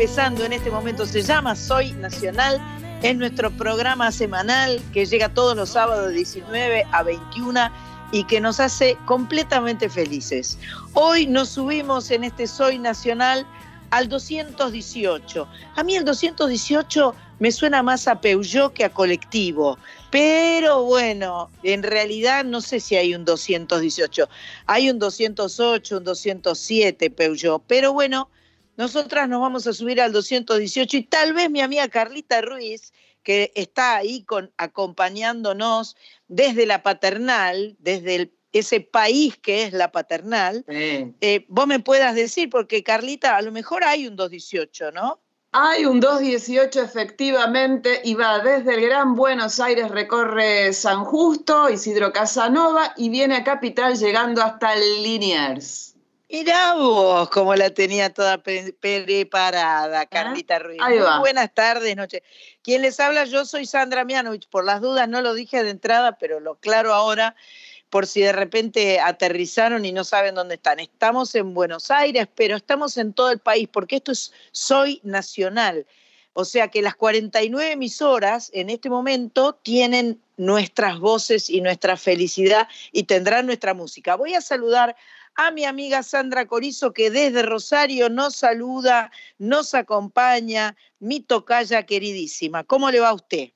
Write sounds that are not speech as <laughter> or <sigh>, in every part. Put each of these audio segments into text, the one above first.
empezando en este momento se llama Soy Nacional. Es nuestro programa semanal que llega todos los sábados de 19 a 21 y que nos hace completamente felices. Hoy nos subimos en este Soy Nacional al 218. A mí el 218 me suena más a Peugeot que a colectivo, pero bueno, en realidad no sé si hay un 218. Hay un 208, un 207 Peugeot, pero bueno, nosotras nos vamos a subir al 218 y tal vez mi amiga Carlita Ruiz, que está ahí con, acompañándonos desde la paternal, desde el ese país que es la paternal, Sí. eh, vos me puedas decir, porque Carlita, a lo mejor hay un 218, ¿no? Hay un 218 efectivamente y va desde el Gran Buenos Aires, recorre San Justo, Isidro Casanova y viene a Capital llegando hasta Liniers. Mirá vos cómo la tenía toda pre- preparada, Carlita Ruiz. Muy buenas tardes, noches. Quien les habla, yo soy Sandra Mianovich. Por las dudas no lo dije de entrada, pero lo claro ahora, por si de repente aterrizaron y no saben dónde están. Estamos en Buenos Aires, pero estamos en todo el país, porque esto es Soy Nacional. O sea que las 49 emisoras en este momento tienen nuestras voces y nuestra felicidad y tendrán nuestra música. Voy a saludar a mi amiga Sandra Corizo, que desde Rosario nos saluda, nos acompaña, mi tocaya queridísima. ¿Cómo le va a usted?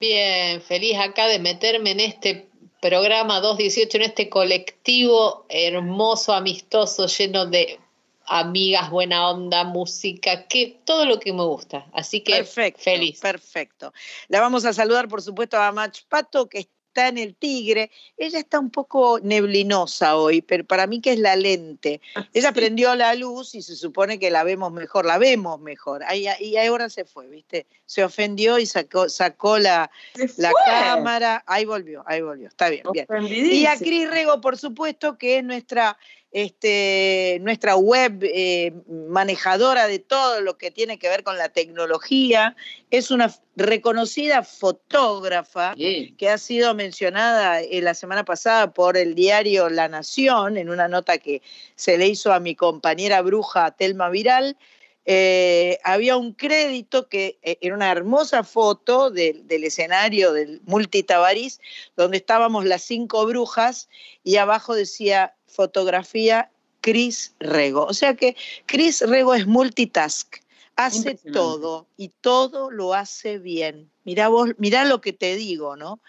Bien, feliz acá de meterme en este programa 218, en este colectivo hermoso, amistoso, lleno de amigas, buena onda, música, que todo lo que me gusta. Así que Perfecto, feliz. perfecto. La vamos a saludar, por supuesto, a Mach Pato, que está en el Tigre. Ella está un poco neblinosa hoy, pero para mí que es la lente. Ella Sí. prendió la luz y se supone que la vemos mejor, la vemos mejor. Ahí, y ahora se fue, ¿viste? Se ofendió y sacó, sacó la, la cámara. Ahí volvió, ahí volvió. Está bien, bien. Y a. Cris Rego, por supuesto, que es nuestra, este, nuestra web eh, manejadora de todo lo que tiene que ver con la tecnología. Es una reconocida fotógrafa Sí. que ha sido mencionada eh, la semana pasada por el diario La Nación en una nota que se le hizo a mi compañera bruja Telma Viral. Eh, había un crédito que eh, era una hermosa foto del- del escenario del Multitabarís, donde estábamos las cinco brujas y abajo decía fotografía Cris Rego. O sea que Cris Rego es multitask, hace todo y todo lo hace bien. Mirá vos, mirá lo que te digo, ¿no?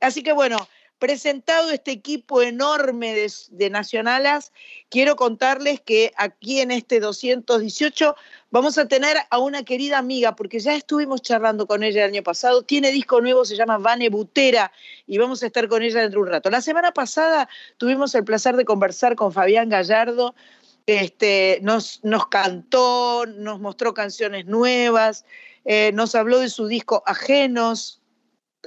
Así que bueno, presentado este equipo enorme de, de nacionalas, quiero contarles que aquí en este 218 vamos a tener a una querida amiga, porque ya estuvimos charlando con ella el año pasado, tiene disco nuevo, se llama Vane Butera, y vamos a estar con ella dentro de un rato. La semana pasada tuvimos el placer de conversar con Fabián Gallardo, este, nos, nos cantó, nos mostró canciones nuevas, eh, nos habló de su disco Ajenos,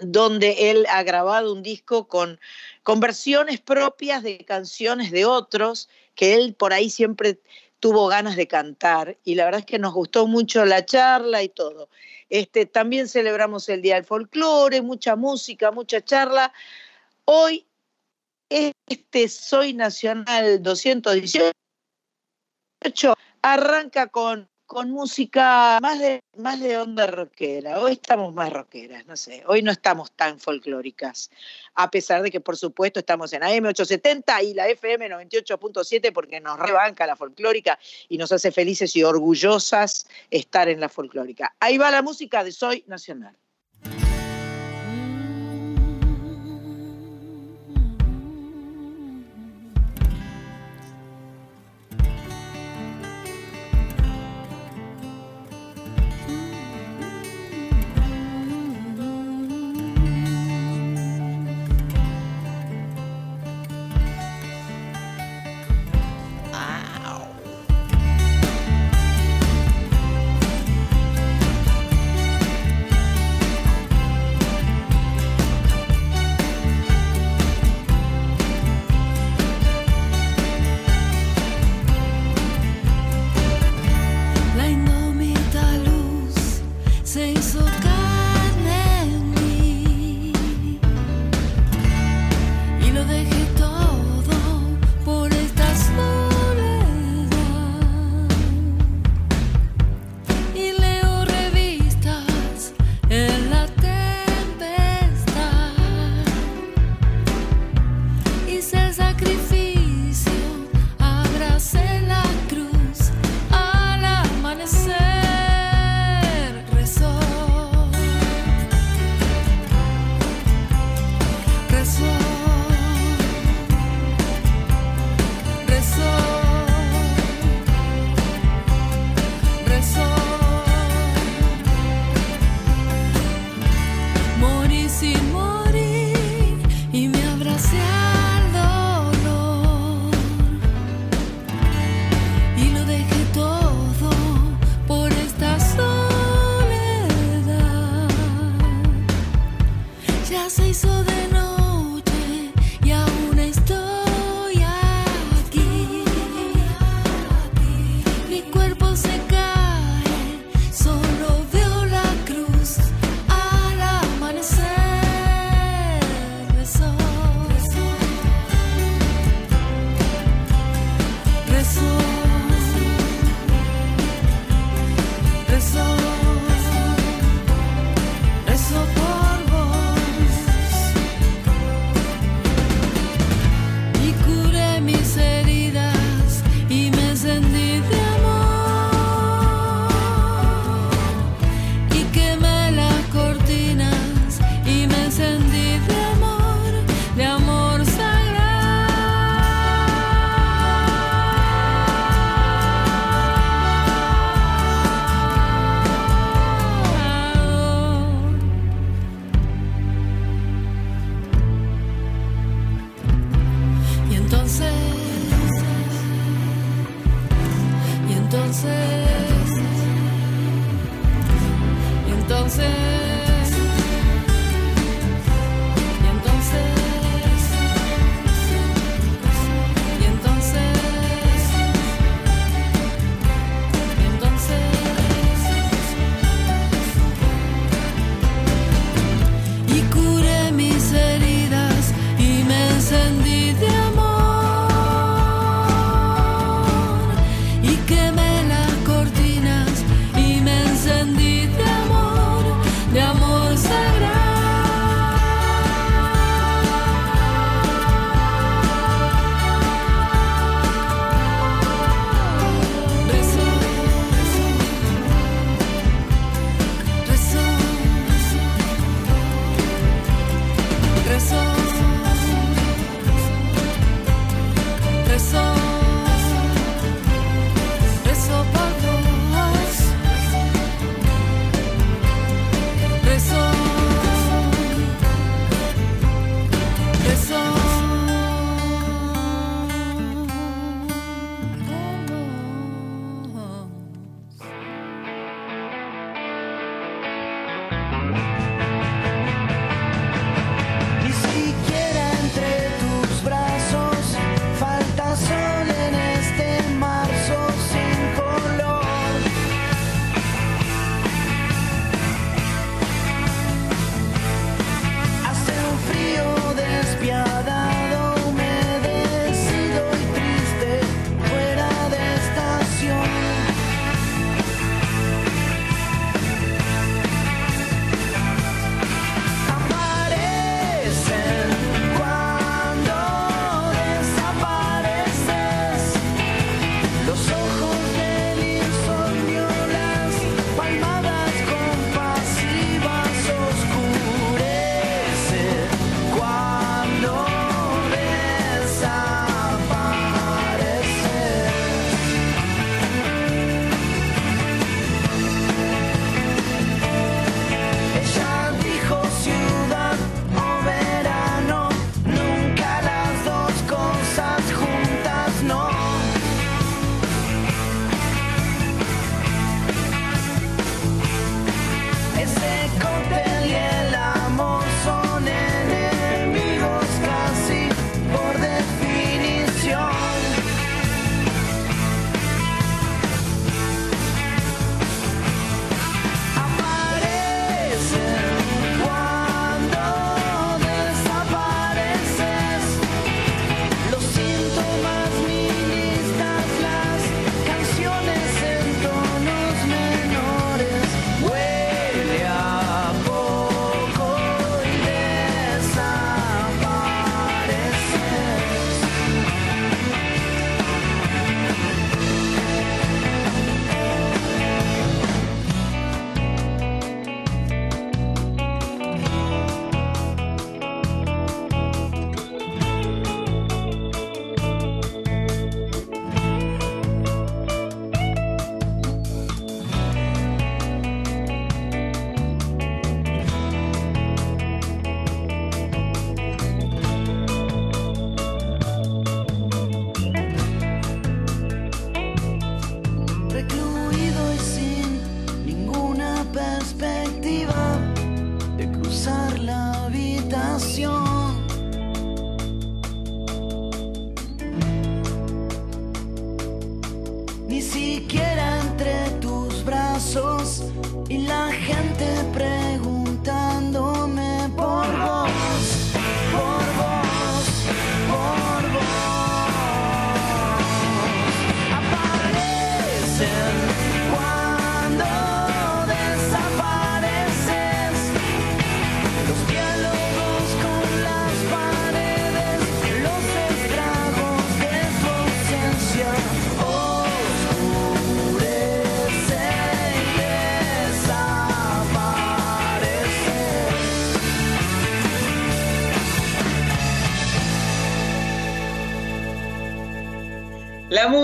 donde él ha grabado un disco con, con versiones propias de canciones de otros, que él por ahí siempre tuvo ganas de cantar, y la verdad es que nos gustó mucho la charla y todo. Este, también celebramos el Día del Folclore, mucha música, mucha charla. Hoy, este Soy Nacional 218 arranca con, con música más de, más de onda rockera. Hoy estamos más rockeras, no sé. Hoy no estamos tan folclóricas. A pesar de que, por supuesto, estamos en AM870 y la FM 98.7 porque nos rebanca la folclórica y nos hace felices y orgullosas estar en la folclórica. Ahí va la música de Soy Nacional.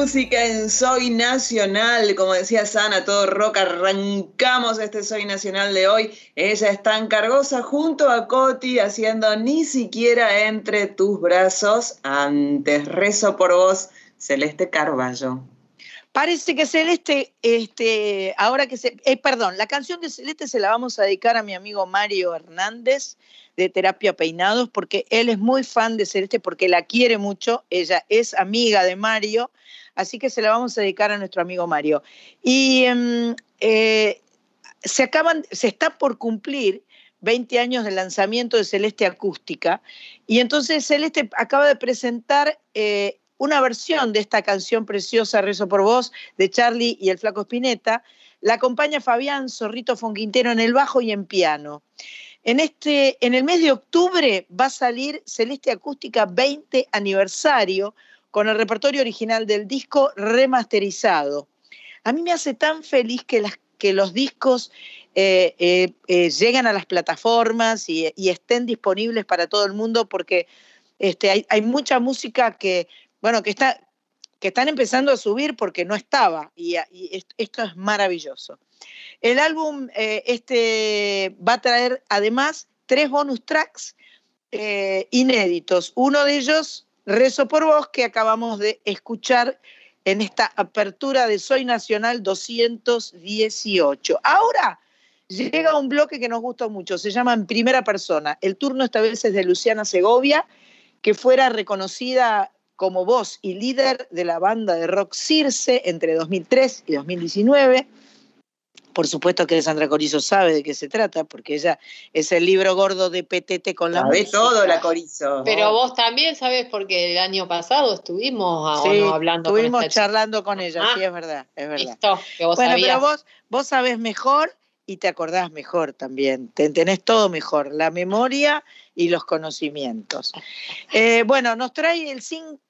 Música en Soy Nacional, como decía Sana, todo rock, arrancamos este Soy Nacional de hoy. Ella está en Cargosa junto a Coti haciendo ni siquiera entre tus brazos. Antes rezo por vos, Celeste Carballo. Parece que Celeste, este, ahora que se, eh, perdón, la canción de Celeste se la vamos a dedicar a mi amigo Mario Hernández de Terapia Peinados, porque él es muy fan de Celeste, porque la quiere mucho, ella es amiga de Mario, así que se la vamos a dedicar a nuestro amigo Mario. Y em, eh, se acaban, se está por cumplir 20 años del lanzamiento de Celeste Acústica, y entonces Celeste acaba de presentar eh, una versión de esta canción preciosa, Rezo por Vos, de Charlie y el Flaco Spinetta. La acompaña Fabián Zorrito Fonquintero en el bajo y en piano. En, este, en el mes de octubre va a salir Celeste Acústica 20 aniversario con el repertorio original del disco remasterizado. A mí me hace tan feliz que, los discos eh, eh, eh, lleguen a las plataformas y, estén disponibles para todo el mundo porque este, hay mucha música que bueno, que, está, que están empezando a subir porque no estaba y, esto es maravilloso. El álbum eh, este, va a traer además tres bonus tracks eh, inéditos. Uno de ellos, Rezo por Vos, que acabamos de escuchar en esta apertura de Soy Nacional 218. Ahora llega un bloque que nos gusta mucho, se llama En Primera Persona. El turno esta vez es de Luciana Segovia, que fuera reconocida como voz y líder de la banda de rock Circe entre 2003 y 2019. Por supuesto que Sandra Corizo sabe de qué se trata, porque ella es el libro gordo de PTT con la Sabe todo la Corizo. Pero vos también sabes, porque el año pasado estuvimos sí, hablando estuvimos charlando con ella, sí, ah, es verdad, es verdad. Listo, que vos bueno, pero vos, vos sabés mejor y te acordás mejor también, te tenés todo mejor, la memoria y los conocimientos. <laughs> Eh, bueno, nos trae el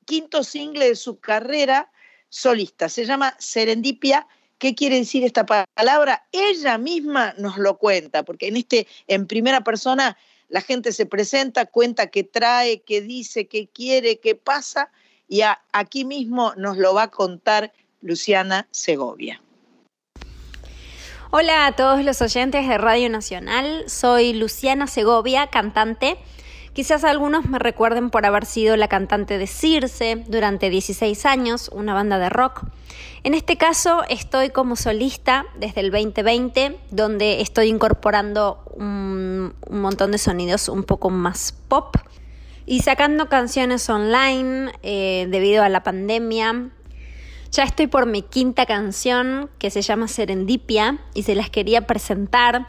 quinto single de su carrera solista, se llama Serendipia. ¿Qué quiere decir esta palabra? Ella misma nos lo cuenta, porque en este, en primera persona, la gente se presenta, cuenta qué trae, qué dice, qué quiere, qué pasa, y aquí mismo nos lo va a contar Luciana Segovia. Hola a todos los oyentes de Radio Nacional, soy Luciana Segovia, cantante. Quizás algunos me recuerden por haber sido la cantante de Circe durante 16 años, una banda de rock. En este caso estoy como solista desde el 2020, donde estoy incorporando un, montón de sonidos un poco más pop y sacando canciones online eh, debido a la pandemia ya estoy por mi quinta canción que se llama Serendipia y se las quería presentar.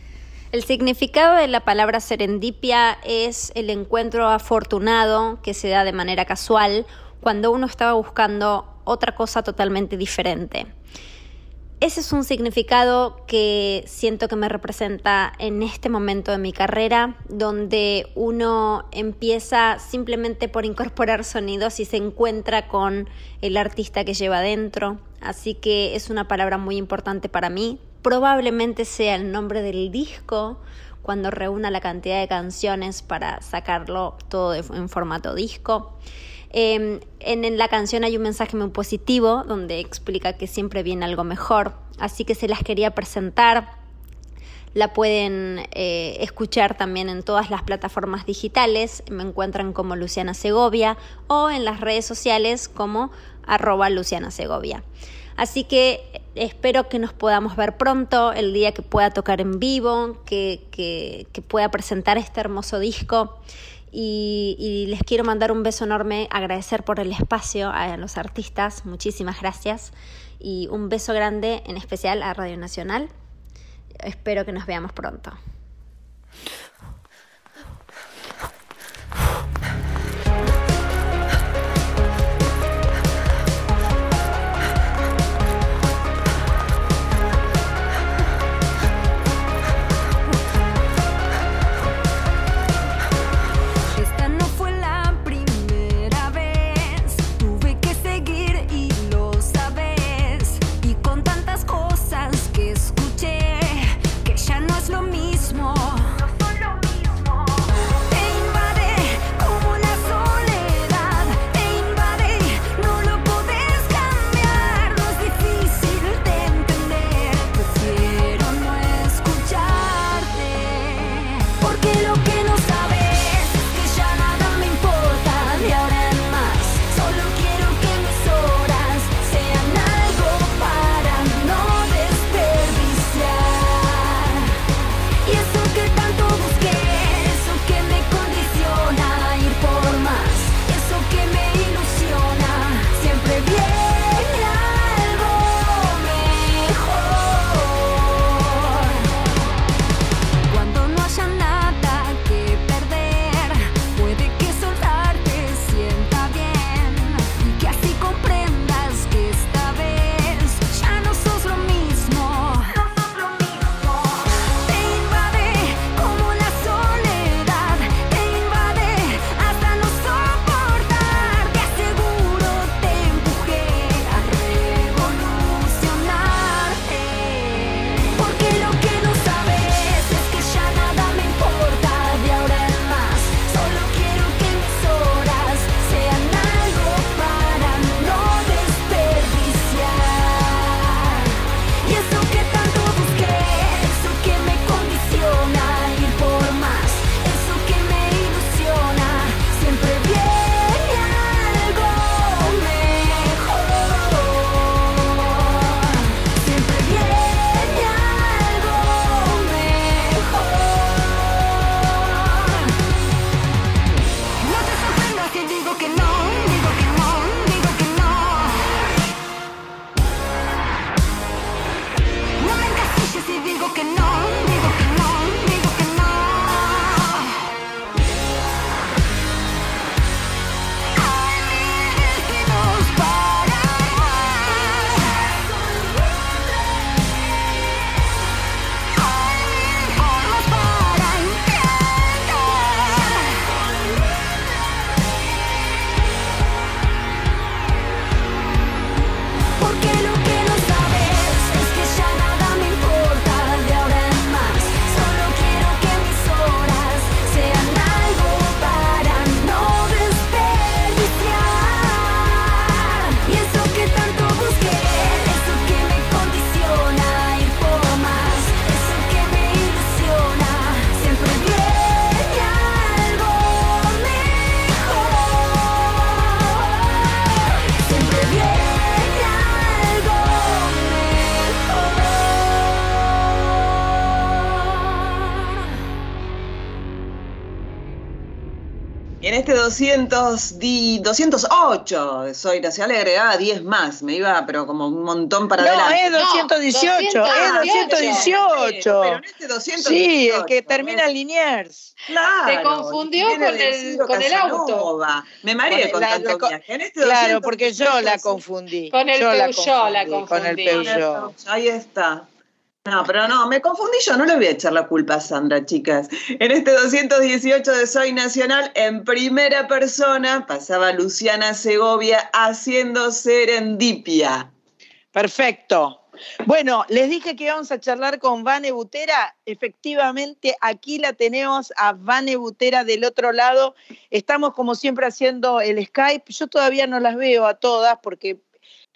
El significado de la palabra serendipia es el encuentro afortunado que se da de manera casual cuando uno estaba buscando otra cosa totalmente diferente. Ese es un significado que siento que me representa en este momento de mi carrera, donde uno empieza simplemente por incorporar sonidos y se encuentra con el artista que lleva dentro. Así que es una palabra muy importante para mí. Probablemente sea el nombre del disco cuando reúna la cantidad de canciones para sacarlo todo en formato disco. Em, en, la canción hay un mensaje muy positivo donde explica que siempre viene algo mejor, así que se las quería presentar. La pueden eh, escuchar también en todas las plataformas digitales, me encuentran como Luciana Segovia o en las redes sociales como arroba Luciana Segovia. Así que espero que nos podamos ver pronto, el día que pueda tocar en vivo, que, que pueda presentar este hermoso disco y, les quiero mandar un beso enorme, agradecer por el espacio a los artistas, muchísimas gracias y un beso grande en especial a Radio Nacional. Espero que nos veamos pronto. 200, 208 Soy Nacional le agregaba 10 más, me iba pero como un montón para no, adelante. es 218, es 218. Pero en este 218. Sí, el que termina en Liniers. Claro. Te confundió con el- con el auto. Me mareé con La- tanto la- viaje. En este Claro, 218 porque yo la confundí. Con el yo Peugeot la Con el confundí. Peugeot. Ahí está. No, pero no, me confundí yo, no le voy a echar la culpa a Sandra, chicas. En este 218 de Soy Nacional, en primera persona, pasaba Luciana Segovia haciendo serendipia. Perfecto. Bueno, les dije que íbamos a charlar con Vane Butera. Efectivamente, aquí la tenemos a Vane Butera del otro lado. Estamos como siempre haciendo el Skype. Yo todavía no las veo a todas porque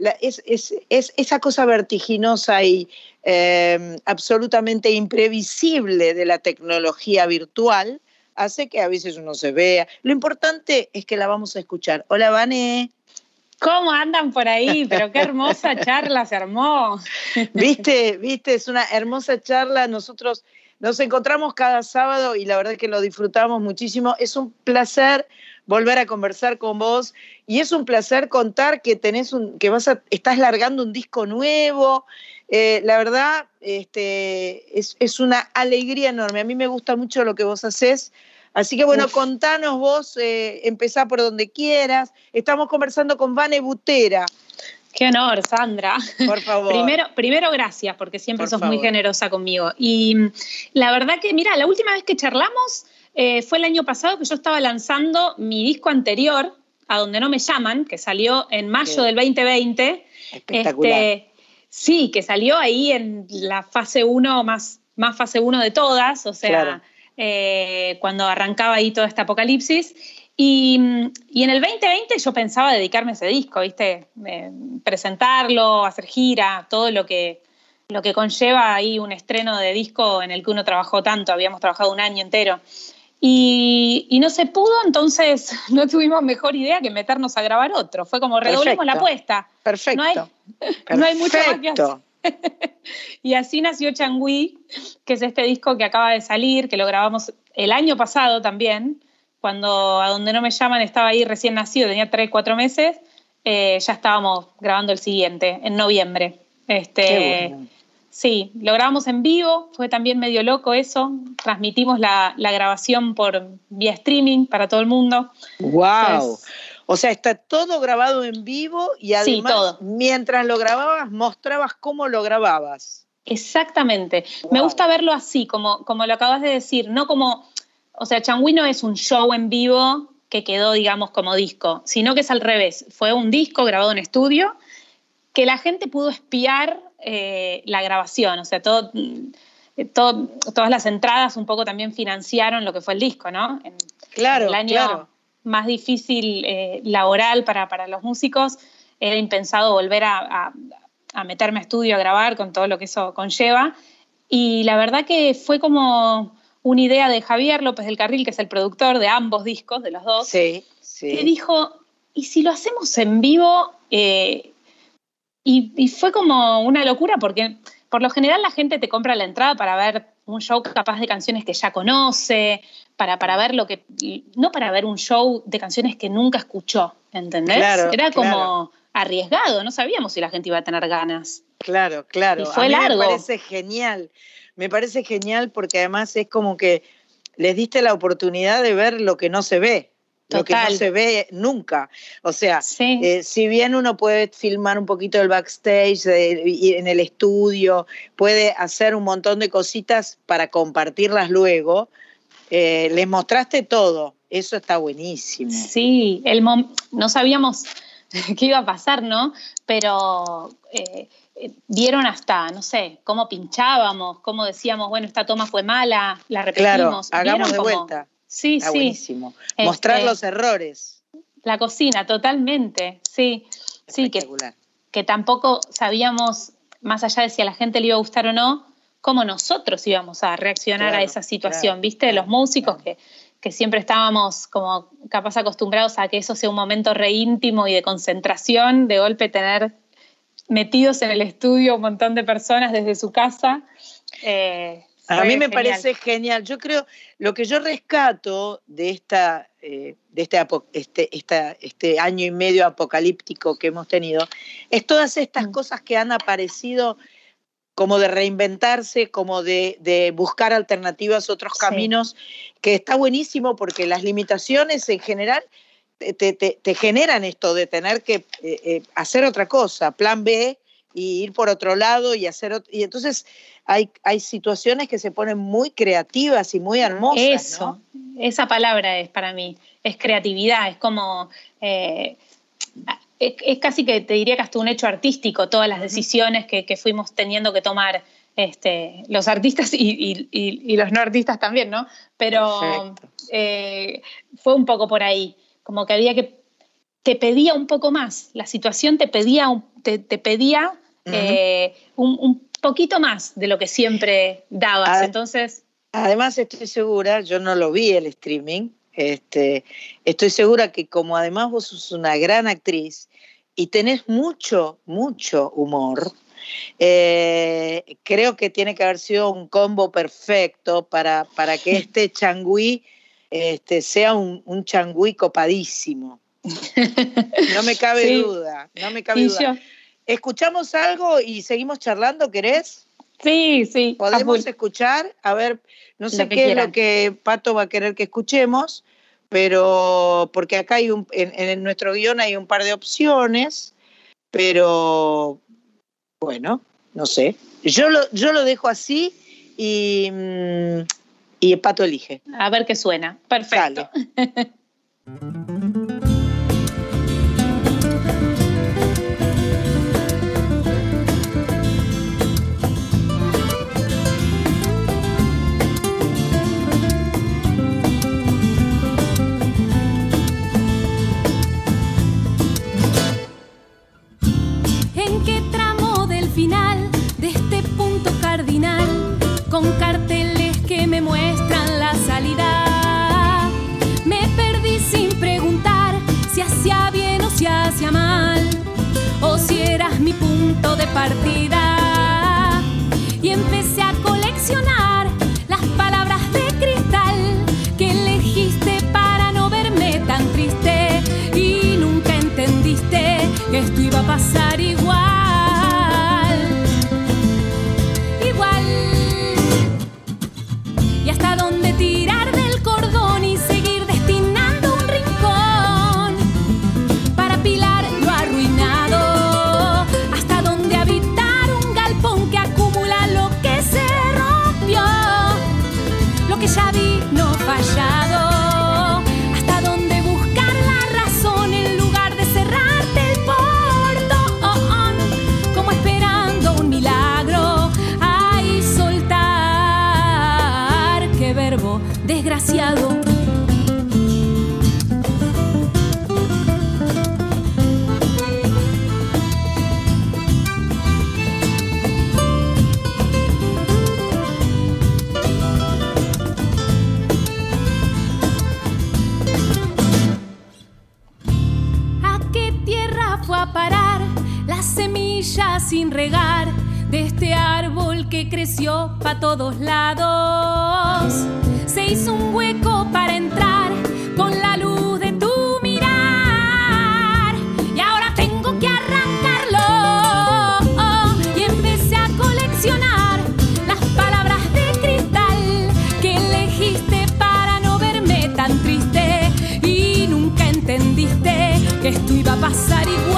la- es, es- es esa cosa vertiginosa y eh, absolutamente imprevisible de la tecnología virtual hace que a veces uno se vea. Lo importante es que la vamos a escuchar. Hola, Vane. ¿Cómo andan por ahí? Pero qué hermosa <laughs> charla se armó. Viste, viste, es una hermosa charla. Nosotros nos encontramos cada sábado y la verdad que lo disfrutamos muchísimo. Es un placer volver a conversar con vos y es un placer contar que tenés un, que vas a, estás largando un disco nuevo. Eh, la verdad, este, es, es una alegría enorme. A mí me gusta mucho lo que vos haces. Así que bueno, Uf. contanos vos, eh, empezá por donde quieras. Estamos conversando con Vane Butera, Qué honor, Sandra. por favor. <laughs> Primero, primero gracias, porque siempre Por sos muy generosa conmigo. Y mm, la verdad que, mira, la última vez que charlamos eh, fue el año pasado que yo estaba lanzando mi disco anterior, A Donde No Me Llaman, que salió en mayo del 2020. Espectacular. Este, sí, que salió ahí en la fase 1, más, más fase 1 de todas, o sea, Claro. eh, cuando arrancaba ahí todo este apocalipsis. Y, y en el 2020 yo pensaba dedicarme a ese disco, ¿viste? Eh, presentarlo, hacer gira, todo lo que, lo que conlleva ahí un estreno de disco en el que uno trabajó tanto, habíamos trabajado un año entero. Y, y no se pudo, entonces <laughs> no tuvimos mejor idea que meternos a grabar otro. Fue como redoblemos la Perfecto. apuesta. Perfecto. No hay- <laughs> no hay mucho más que Perfecto. <laughs> Y así nació Changui, que es este disco que acaba de salir, que lo grabamos el año pasado también, cuando a donde no me llaman estaba ahí recién nacido, tenía 3, 4 meses, eh, ya estábamos grabando el siguiente, en noviembre. Este, Qué bueno. Sí, lo grabamos en vivo, fue también medio loco eso, transmitimos la, la grabación por vía streaming para todo el mundo. Wow. O sea, está todo grabado en vivo y además, mientras lo grababas, mostrabas cómo lo grababas. Exactamente. Me gusta verlo así, como, como lo acabas de decir, no como, o sea, Changui no es un show en vivo que quedó, digamos, como disco, sino que es al revés. Fue un disco grabado en estudio que la gente pudo espiar eh, la grabación, o sea, todo, todo- todas las entradas un poco también financiaron lo que fue el disco, ¿no? En- Claro, el año claro. más difícil eh, laboral para, para los músicos, era impensado volver a, a- a meterme a estudio a grabar con todo lo que eso conlleva. Y la verdad que fue como una idea de Javier López del Carril, que es el productor de ambos discos, de los dos, Sí, que dijo, ¿y si lo hacemos en vivo? Eh, y, y fue como una locura porque por lo general la gente te compra la entrada para ver un show capaz de canciones que ya conoce, para, para ver lo que, no para ver un show de canciones que nunca escuchó, ¿entendés? Claro, Era como claro. arriesgado, no sabíamos si la gente iba a tener ganas. Claro, claro. Y fue a mí largo. Me parece genial. Me parece genial porque además es como que les diste la oportunidad de ver lo que no se ve, lo que no se ve nunca. O sea, Sí. Eh, si bien uno puede filmar un poquito el backstage de- en el estudio, puede hacer un montón de cositas para compartirlas luego, eh, les mostraste todo. Eso está buenísimo. Sí, el no sabíamos <laughs> qué iba a pasar, ¿no? Pero eh, vieron hasta, no sé, cómo pinchábamos, cómo decíamos, bueno, esta toma fue mala, la Claro, repetimos. hagamos de ¿Vieron cómo- vuelta. Sí, Está sí, buenísimo. Mostrar Este, los errores. la cocina, totalmente, sí. Sí, que, que tampoco sabíamos, más allá de si a la gente le iba a gustar o no, cómo nosotros íbamos a reaccionar a esa situación, claro, ¿viste? Los músicos claro. que, que siempre estábamos como capaz acostumbrados a que eso sea un momento re íntimo y de concentración, de golpe tener metidos en el estudio un montón de personas desde su casa. Eh, A mí me parece genial. Yo creo, lo que yo rescato de esta, eh, de este, este, este, año y medio apocalíptico que hemos tenido, es todas estas mm. cosas que han aparecido como de reinventarse, como de, buscar alternativas, otros caminos, que está buenísimo porque las limitaciones en general te, generan esto de tener que eh, eh, hacer otra cosa, plan B, y ir por otro lado y hacer y entonces hay, hay situaciones que se ponen muy creativas y muy hermosas. Eso, esa palabra es para mí, es creatividad, es como eh, es, casi que te diría que hasta un hecho artístico, todas las decisiones que, fuimos teniendo que tomar este, los artistas y, los no artistas también, ¿no? Pero fue un poco por ahí como que había que, te pedía un poco más, la situación te pedía, te, pedía eh, un, poquito más de lo que siempre dabas. Entonces. Además, estoy segura, yo no lo vi el streaming, este, estoy segura que como además vos sos una gran actriz y tenés mucho, mucho humor, eh, creo que tiene que haber sido un combo perfecto para, para que <laughs> este changüí este, sea un, un changüí copadísimo. <laughs> No me cabe duda, no me cabe duda. ¿Escuchamos algo y seguimos charlando, querés? Sí, sí. Podemos escuchar, a ver, no sé qué es lo que Pato va a querer que escuchemos, pero porque acá hay un, en, nuestro guion hay un par de opciones, pero bueno, no sé. Yo lo, yo lo dejo así y, mm, y pato elige. A ver qué suena. Perfecto. ¿En <laughs> de partida. Y empecé a coleccionar las palabras de cristal que elegiste para no verme tan triste. Y nunca entendiste que esto iba a pasar igual. Sin regar de este árbol que creció para todos lados. Se hizo un hueco para entrar con la luz de tu mirar y ahora tengo que arrancarlo. y empecé a coleccionar las palabras de cristal que elegiste para no verme tan triste y nunca entendiste que esto iba a pasar igual.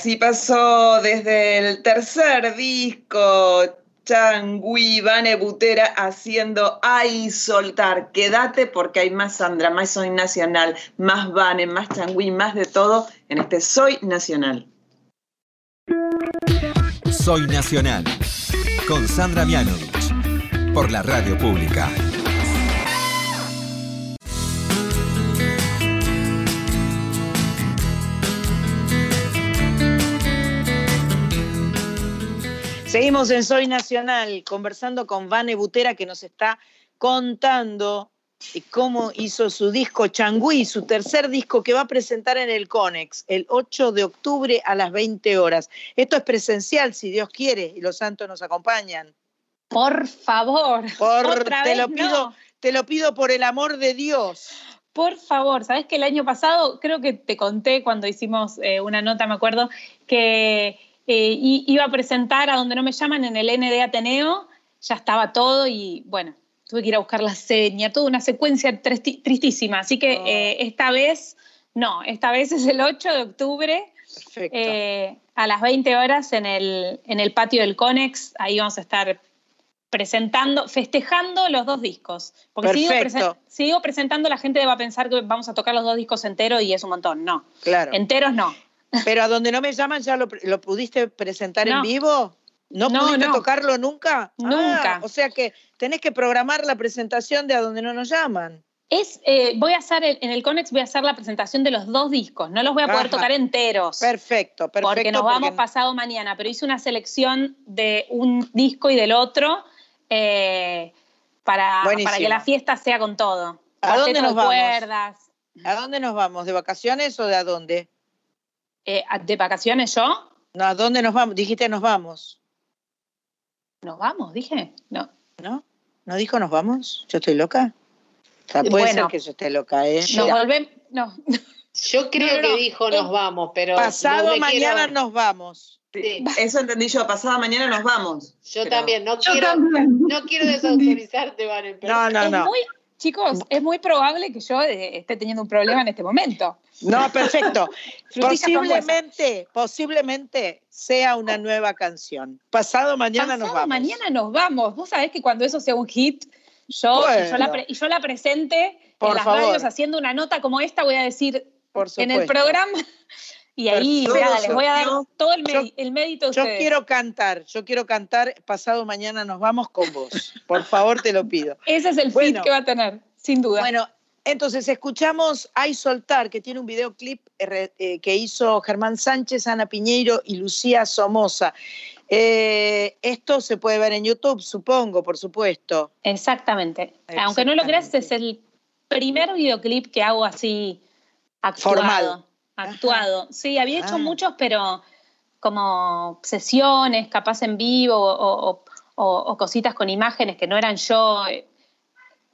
Así pasó desde el tercer disco, Changui, Vane Butera haciendo Ay Soltar. Quédate porque hay más Sandra, más Soy Nacional, más Vane, más Changui, más de todo en este Soy Nacional. Soy Nacional con Sandra Mianovich por la radio pública. Seguimos en Soy Nacional conversando con Vane Butera que nos está contando cómo hizo su disco Changui, su tercer disco que va a presentar en el Conex el 8 de octubre a las 20 horas. Esto es presencial, si Dios quiere, y los santos nos acompañan. Por favor. Por, te, lo pido, te lo pido por el amor de Dios. Por favor, sabes que el año pasado, creo que te conté cuando hicimos eh, una nota, me acuerdo, que eh, iba a presentar a donde no me llaman en el ND Ateneo, ya estaba todo y bueno, tuve que ir a buscar la seña, toda una secuencia tristísima. Así que oh. eh, esta vez, no, esta vez es el 8 de octubre. Eh, a las 20 horas en el, en el patio del Conex, ahí vamos a estar presentando, festejando los dos discos. Porque si sigo, presentando, la gente va a pensar que vamos a tocar los dos discos enteros y es un montón. No. Claro. Enteros no. Pero a donde no me llaman, ¿ya lo, pudiste presentar en vivo? ¿No, no pudiste tocarlo nunca? Nunca. Ah, o sea que tenés que programar la presentación de a donde no nos llaman. Es, eh, voy a hacer, en el Conex voy a hacer la presentación de los dos discos, no los voy a poder tocar enteros. Perfecto, perfecto. Porque nos vamos pasado mañana, pero hice una selección de un disco y del otro eh, para, para, que la fiesta sea con todo. ¿A dónde nos vamos? ¿A dónde nos vamos? ¿De vacaciones o de a dónde? Eh, ¿De vacaciones yo? No, ¿a dónde nos vamos? Dijiste nos vamos. ¿Nos vamos? Dije. No. ¿No? ¿No dijo nos vamos? ¿Yo estoy loca? puede ser que yo esté loca, ¿eh? Nos volvemos. No. Yo creo que dijo nos vamos, pero. Pasado mañana nos vamos. Sí. <laughs> Eso entendí yo, pasado mañana nos vamos. Yo también, no quiero, <laughs> no quiero desautorizarte, Valen. No, no, no. Chicos, es muy probable que yo eh, esté teniendo un problema en este momento. No, perfecto. <laughs> posiblemente, posiblemente sea una nueva canción. Pasado mañana nos vamos. mañana nos vamos. Vos sabés que cuando eso sea un hit, yo, y, yo la, presente en las radios haciendo una nota como esta, voy a decir en el programa. Y ahí, les voy a dar todo el, mérito de Yo quiero cantar, yo quiero cantar, pasado mañana nos vamos con vos. Por favor, te lo pido. Ese es el hit que va a tener, sin duda. Bueno, entonces escuchamos Ay Soltar, que tiene un videoclip eh, eh, que hizo Germán Sánchez, Ana Piñeiro y Lucía Somoza. Eh, esto se puede ver en YouTube, supongo, por supuesto. Exactamente. Aunque no lo creas, es el primer videoclip que hago así actuado. Actuado. Sí, había hecho ah. muchos, pero como sesiones, capaz en vivo o, cositas con imágenes que no eran yo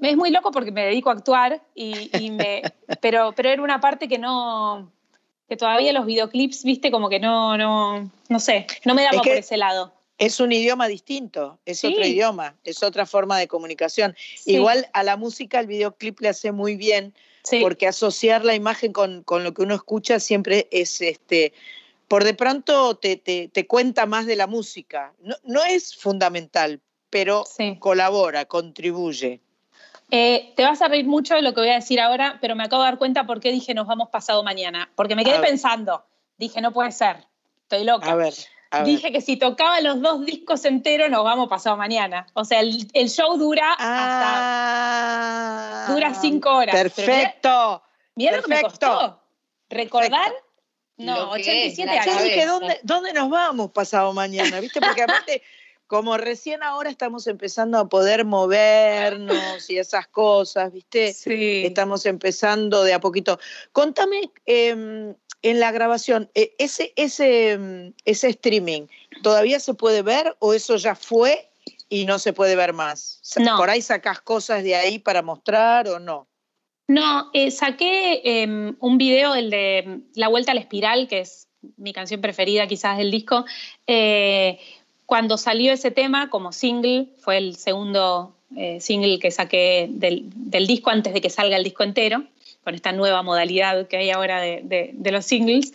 es muy loco porque me dedico a actuar, y, me, <laughs> pero, pero era una parte que no, que todavía los videoclips, viste, como que no, no, no sé, no me daba por ese lado. Es un idioma distinto, es otro idioma, es otra forma de comunicación. Igual a la música el videoclip le hace muy bien, porque asociar la imagen con, lo que uno escucha siempre es este. Por de pronto te, te, cuenta más de la música. No, no es fundamental, pero colabora, contribuye. Eh, te vas a reír mucho de lo que voy a decir ahora, pero me acabo de dar cuenta por qué dije nos vamos pasado mañana. Porque me quedé pensando, dije no puede ser, estoy loca. A ver. Dije que si tocaba los dos discos enteros nos vamos pasado mañana. O sea, el, show dura hasta. Ah. dura cinco horas. Perfecto. Mira lo que me costó. ¿Recordar? No, 87 años. Yo dije, ¿dónde, ¿dónde nos vamos pasado mañana? ¿Viste? Porque aparte <laughs> como recién ahora estamos empezando a poder movernos y esas cosas, ¿viste? Sí. Estamos empezando de a poquito. Contame em, en la grabación, e, ese, ese, em, ese streaming, ¿todavía se puede ver o eso ya fue y no se puede ver más? No. ¿Por ahí sacás cosas de ahí para mostrar o no? No, eh, saqué em, un video, el de La Vuelta a la Espiral, que es mi canción preferida quizás del disco. Eh, cuando salió ese tema como single, fue el segundo eh, single que saqué del, disco antes de que salga el disco entero, con esta nueva modalidad que hay ahora de, los singles,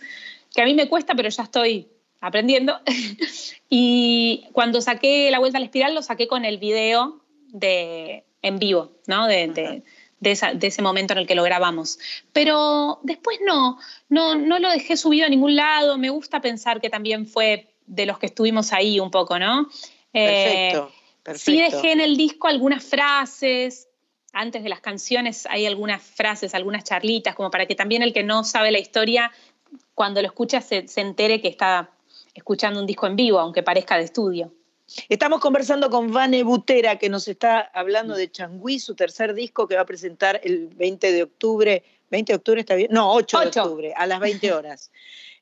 que a mí me cuesta, pero ya estoy aprendiendo. <laughs> y cuando saqué La Vuelta a la Espiral, lo saqué con el video de, en vivo, ¿no? De, ese momento en el que lo grabamos. Pero después no, no, no lo dejé subido a ningún lado. Me gusta pensar que también fue de los que estuvimos ahí un poco, ¿no? Perfecto. Eh, perfecto. Sí dejé en el disco algunas frases, antes de las canciones hay algunas frases, algunas charlitas, como para que también el que no sabe la historia, cuando lo escucha se, se entere que está escuchando un disco en vivo, aunque parezca de estudio. Estamos conversando con Vane Butera, que nos está hablando de Changui, su tercer disco que va a presentar el 20 de octubre. ¿20 de octubre está bien? No, 8, de octubre, a las 20 horas.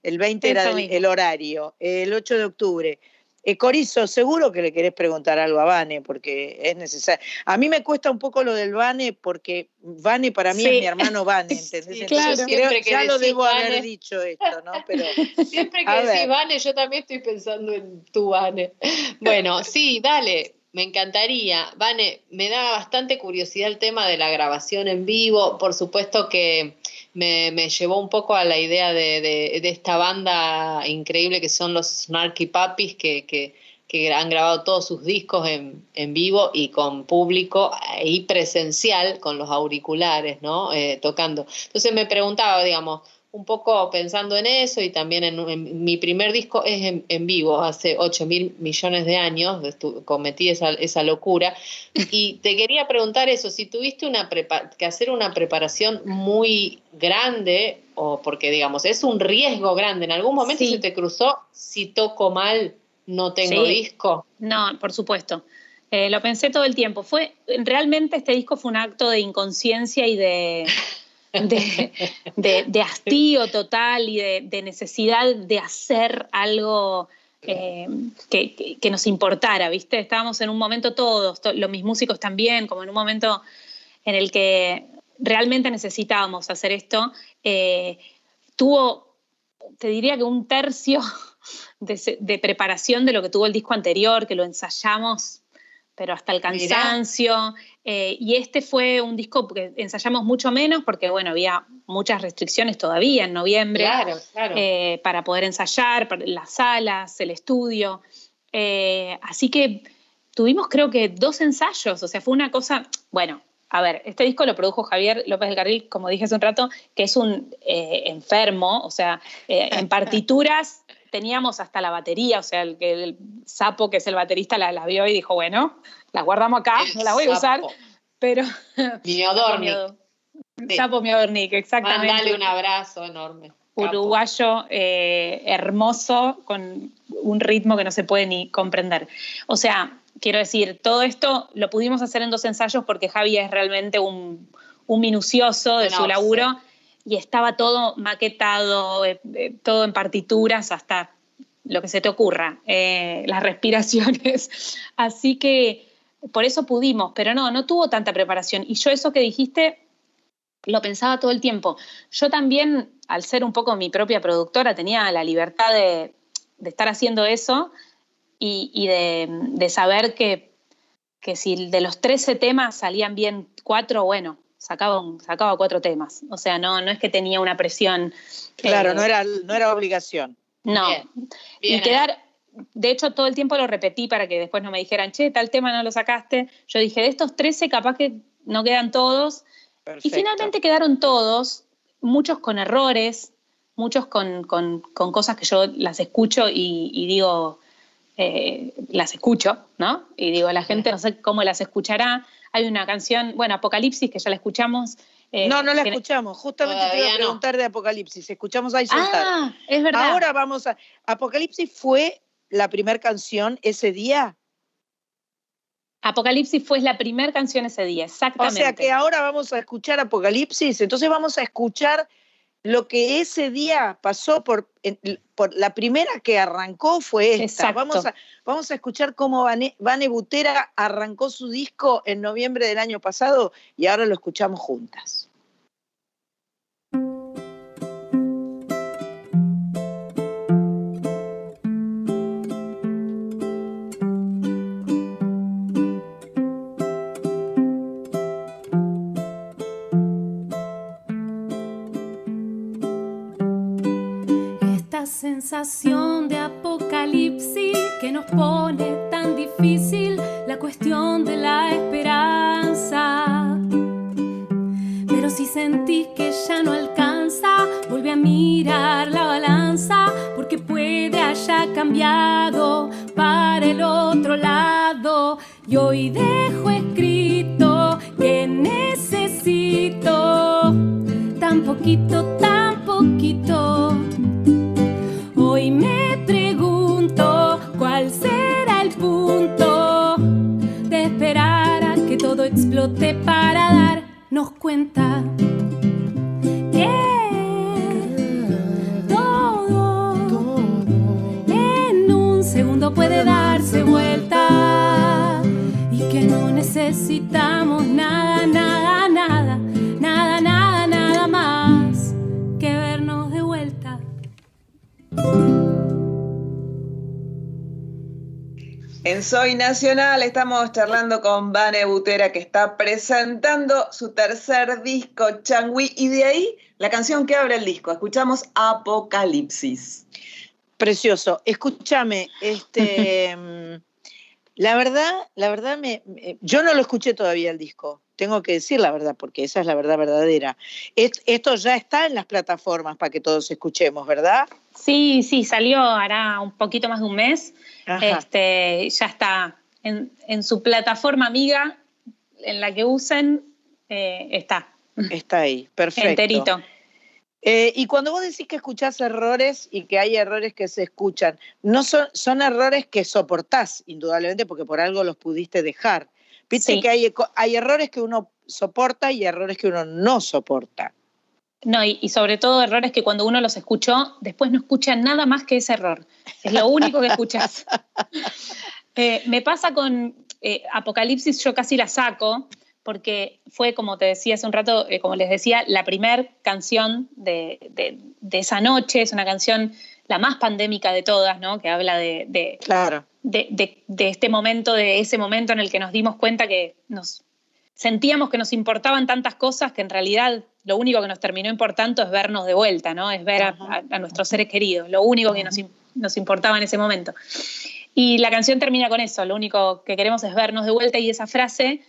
El 20 era el horario. El 8 de octubre. Eh, Corizo, seguro que le querés preguntar algo a Vane, porque es necesario. A mí me cuesta un poco lo del Vane, porque Vane para mí es mi hermano Vane, <laughs> ¿entendés? claro. que ya lo debo haber dicho esto, ¿no? Pero, <laughs> siempre que decís Vane, yo también estoy pensando en tu Vane. <laughs> Bueno, sí, dale, me encantaría. Vane, me da bastante curiosidad el tema de la grabación en vivo. Por supuesto que me, me llevó un poco a la idea de, esta banda increíble que son los Snarky Puppies, que, que, que han grabado todos sus discos en, en, vivo y con público y presencial, con los auriculares, ¿no? Eh, tocando. Entonces me preguntaba, digamos, un poco pensando en eso y también en, mi primer disco es en, vivo, hace 8 mil millones de años, cometí esa, esa, locura. <laughs> Y te quería preguntar eso, si tuviste una que hacer una preparación muy grande, o porque digamos, es un riesgo grande, en algún momento se te cruzó, si toco mal, no tengo disco. No, por supuesto. Eh, lo pensé todo el tiempo. Fue, realmente este disco fue un acto de inconsciencia y de... <laughs> de, hastío total y de, necesidad de hacer algo eh, que, nos importara, ¿viste? Estábamos en un momento todos, los, mis músicos también, como en un momento en el que realmente necesitábamos hacer esto. Eh, tuvo, te diría que un tercio de, preparación de lo que tuvo el disco anterior, que lo ensayamos, pero hasta el cansancio. Eh, y este fue un disco que ensayamos mucho menos porque, bueno, había muchas restricciones todavía en noviembre eh, para poder ensayar, las salas, el estudio. Eh, así que tuvimos creo que dos ensayos, o sea, fue una cosa, bueno, a ver, este disco lo produjo Javier López del Carril, como dije hace un rato, que es un enfermo, o sea, en <laughs> partituras teníamos hasta la batería, o sea, el, el sapo que es el baterista la, la vio y dijo, bueno, las guardamos acá, no las voy a usar, pero... <laughs> Miodornik. Sapo Miodornik, exactamente. Mandale un abrazo enorme. Uruguayo eh, hermoso, con un ritmo que no se puede ni comprender. O sea, quiero decir, todo esto lo pudimos hacer en dos ensayos porque Javi es realmente un, minucioso de su laburo y estaba todo maquetado, eh, eh, todo en partituras, hasta lo que se te ocurra, las <laughs> respiraciones. Así que por eso pudimos, pero no, no tuvo tanta preparación. Y yo eso que dijiste, lo pensaba todo el tiempo. Yo también, al ser un poco mi propia productora, tenía la libertad de, estar haciendo eso y, de, saber que, que, si de los 13 temas salían bien cuatro, bueno, sacaba, sacaba cuatro temas. O sea, no, no es que tenía una presión. Claro, eh, no, era, no era obligación. No. y quedar, de hecho, todo el tiempo lo repetí para que después no me dijeran, che, tal tema no lo sacaste. Yo dije, de estos 13 capaz que no quedan todos. Y finalmente quedaron todos, muchos con errores, muchos con, cosas que yo las escucho y, digo, eh, las escucho, ¿no? Y digo, la gente no sé cómo las escuchará. Hay una canción, bueno, Apocalipsis, que ya la escuchamos. Eh, no, no la escuchamos. Justamente te iba a preguntar de Apocalipsis. Escuchamos ahí soltar. Ah, es verdad. Ahora vamos a. Apocalipsis fue la primera canción ese día? Apocalipsis fue la primera canción ese día, exactamente. O sea que ahora vamos a escuchar Apocalipsis, entonces vamos a escuchar lo que ese día pasó por, por la primera que arrancó fue esta. Vamos a, vamos a escuchar cómo Vane, Vane Butera arrancó su disco en noviembre del año pasado y ahora lo escuchamos juntas. De apocalipsis que nos pone Nacional estamos charlando con Vane Butera que está presentando su tercer disco, Changui, y de ahí la canción que abre el disco. Escuchamos Apocalipsis. Precioso. Escúchame, este, mm, <laughs> la verdad, la verdad, me, me- yo no lo escuché todavía el disco. Tengo que decir la verdad, porque esa es la verdad verdadera. Es- esto ya está en las plataformas para que todos escuchemos, ¿verdad? Sí, sí, salió hará un poquito más de un mes. Ajá. Este, ya está en, en su plataforma amiga, en la que usen, eh, está Está ahí, perfecto. enterito. Eh, y cuando vos decís que escuchás errores y que hay errores que se escuchan, no son, son errores que soportás, indudablemente, porque por algo los pudiste dejar. Viste Sí. que hay, hay errores que uno soporta y errores que uno no soporta. No, y, y sobre todo errores que cuando uno los escuchó, después no escucha nada más que ese error. Es lo único que escuchas. <laughs> Eh, me pasa con eh, Apocalipsis, yo casi la saco, porque fue, como te decía hace un rato, eh, como les decía, la primer canción de, de- de esa noche. Es una canción la más pandémica de todas, ¿no? Que habla de, de- Claro. de, este momento, de ese momento en el que nos dimos cuenta que nos sentíamos que nos importaban tantas cosas que en realidad lo único que nos terminó importando es vernos de vuelta, ¿no? Es ver a, Ajá. a- a nuestros seres queridos, lo único que nos importaba en ese momento. Y la canción termina con eso, lo único que queremos es vernos de vuelta y esa frase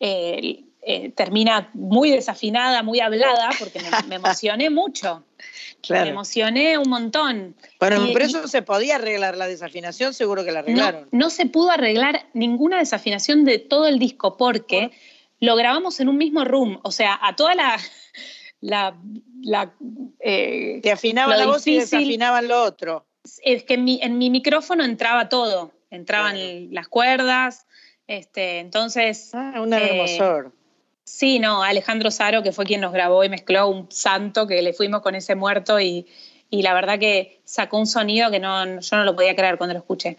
eh, eh, termina muy desafinada, muy hablada, porque me, me emocioné mucho, <laughs> me emocioné un montón. Bueno, Y- pero y- eso se podía arreglar, la desafinación seguro que la arreglaron. no se pudo arreglar ninguna desafinación de todo el disco porque lo grabamos en un mismo room. O sea, a toda la. la, la, eh, Te afinaban la voz y desafinaban lo otro. Es que en mi, en mi micrófono entraba todo. Entraban Claro. las cuerdas. Este, entonces, Ah, un Eh, hermosor. sí, no, Alejandro Saro, que fue quien nos grabó y mezcló un santo que le fuimos con ese muerto y, y la verdad que sacó un sonido que no, yo no lo podía creer cuando lo escuché.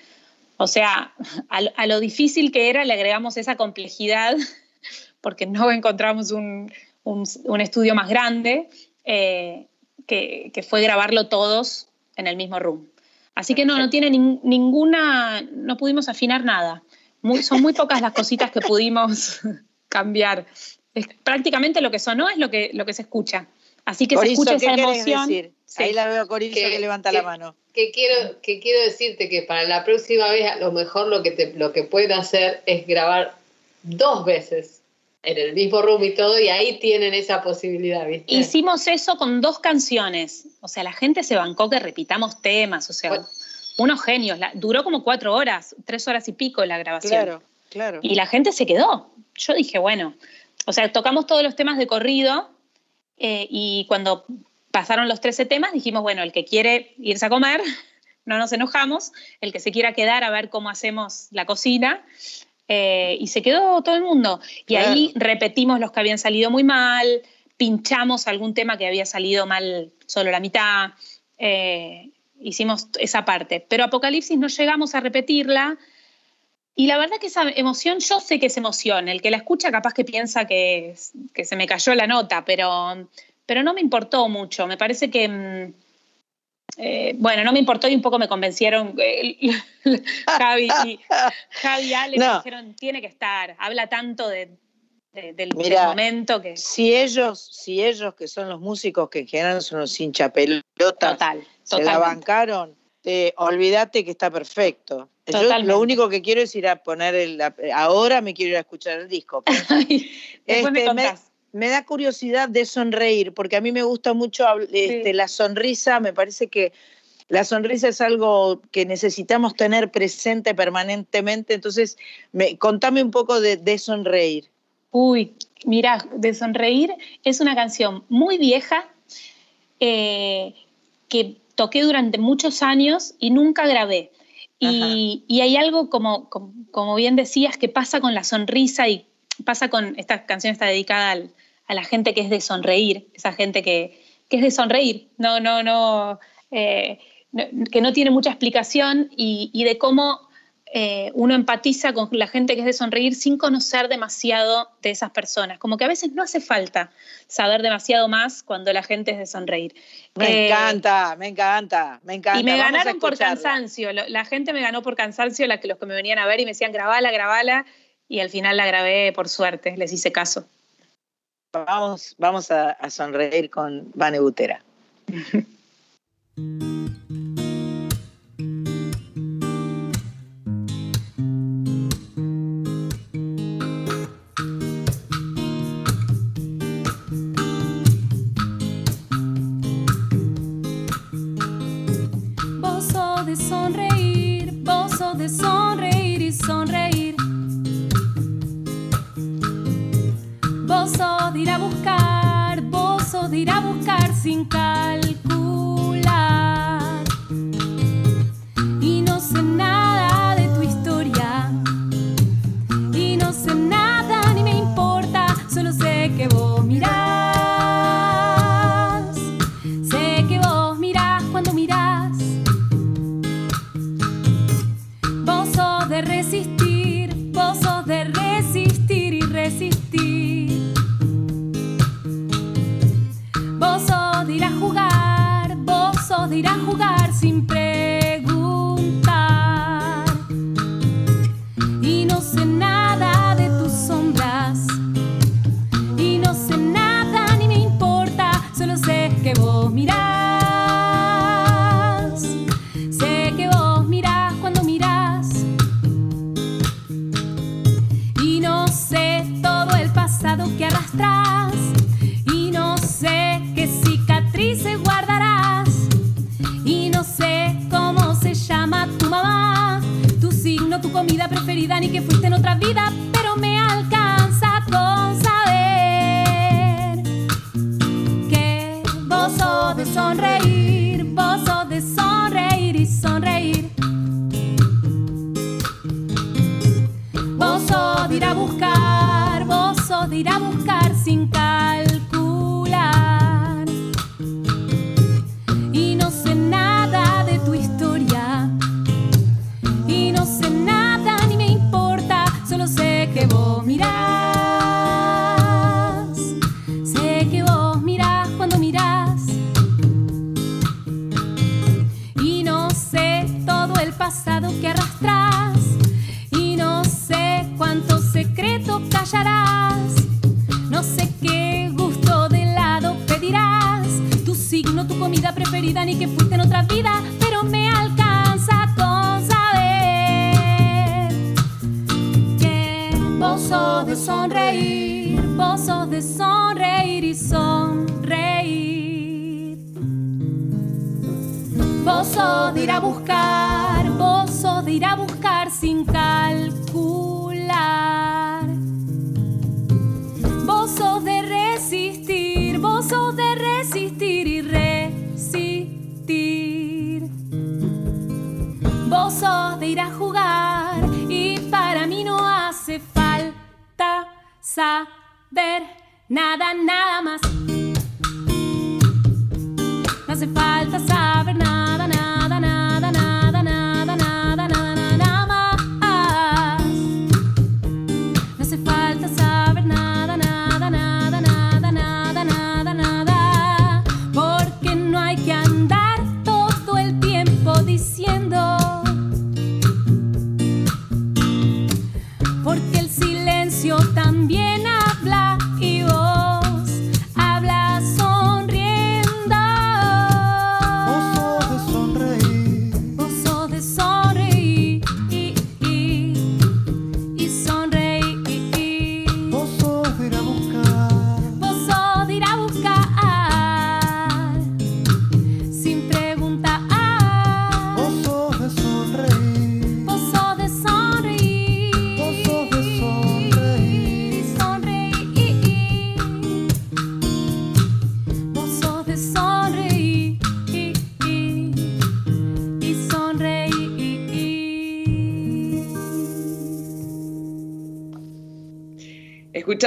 O sea, a, lo- a lo difícil que era le agregamos esa complejidad <laughs> porque no encontramos un, un- un estudio más grande eh, que, que fue grabarlo todos en el mismo room. Así que no, no tiene nin- ninguna, no pudimos afinar nada. Muy- son muy pocas las cositas que pudimos <laughs> cambiar. Es- prácticamente lo que sonó es lo que, lo que se escucha. Así que Corizo, se escucha ¿qué esa emoción. decir? Sí. Ahí la veo Corizo que, Que- levanta que- la mano. que quiero, que quiero decirte que para la próxima vez a lo mejor lo que, te, lo que pueden hacer es grabar dos veces en el mismo room y todo, y ahí tienen esa posibilidad, ¿viste? Hicimos eso con dos canciones. O sea, la gente se bancó que repitamos temas. O sea, Bueno. unos genios. La- duró como cuatro horas, tres horas y pico la grabación. Claro, claro. Y la gente se quedó. Yo dije, bueno, o sea, tocamos todos los temas de corrido eh, y cuando pasaron los 13 temas dijimos, bueno, el que quiere irse a comer, <laughs> no nos enojamos, el que se quiera quedar a ver cómo hacemos la cocina. eh, y se quedó todo el mundo. Y Claro. ahí repetimos los que habían salido muy mal, pinchamos algún tema que había salido mal solo la mitad, eh, hicimos esa parte. Pero Apocalipsis no llegamos a repetirla y la verdad que esa emoción, yo sé que es emoción. El que la escucha capaz que piensa que, que se me cayó la nota, pero, pero no me importó mucho. Me parece que, mm, eh, bueno, no me importó y un poco me convencieron eh, <laughs> Javi y, <laughs> Javi y Ale me dijeron, tiene que estar. Habla tanto de, del, del momento que. Si ellos, si ellos que son los músicos que en general son los hinchapelotas, Total, se la bancaron, eh, olvídate que está perfecto. Yo lo único que quiero es ir a poner el, ahora me quiero ir a escuchar el disco. <laughs> este, me, me, da curiosidad de sonreír, porque a mí me gusta mucho este, la sonrisa, me parece que la sonrisa es algo que necesitamos tener presente permanentemente, entonces me, contame un poco de, sonreír. Uy, mira, de sonreír es una canción muy vieja eh, que toqué durante muchos años y nunca grabé. Y, hay algo, como, como, bien decías, que pasa con la sonrisa y pasa con, esta canción está dedicada a la gente que es de sonreír, esa gente que, que es de sonreír, no, no, no, eh, que no tiene mucha explicación y, de cómo eh, uno empatiza con la gente que es de sonreír sin conocer demasiado de esas personas. Como que a veces no hace falta saber demasiado más cuando la gente es de sonreír. Me eh, encanta, me encanta, me encanta. Y me ganaron por cansancio. La gente me ganó por cansancio, la que, los que me venían a ver y me decían, grabala, grabala. Y al final la grabé por suerte, les hice caso. Vamos, vamos a, a sonreír con Vane Butera. <laughs>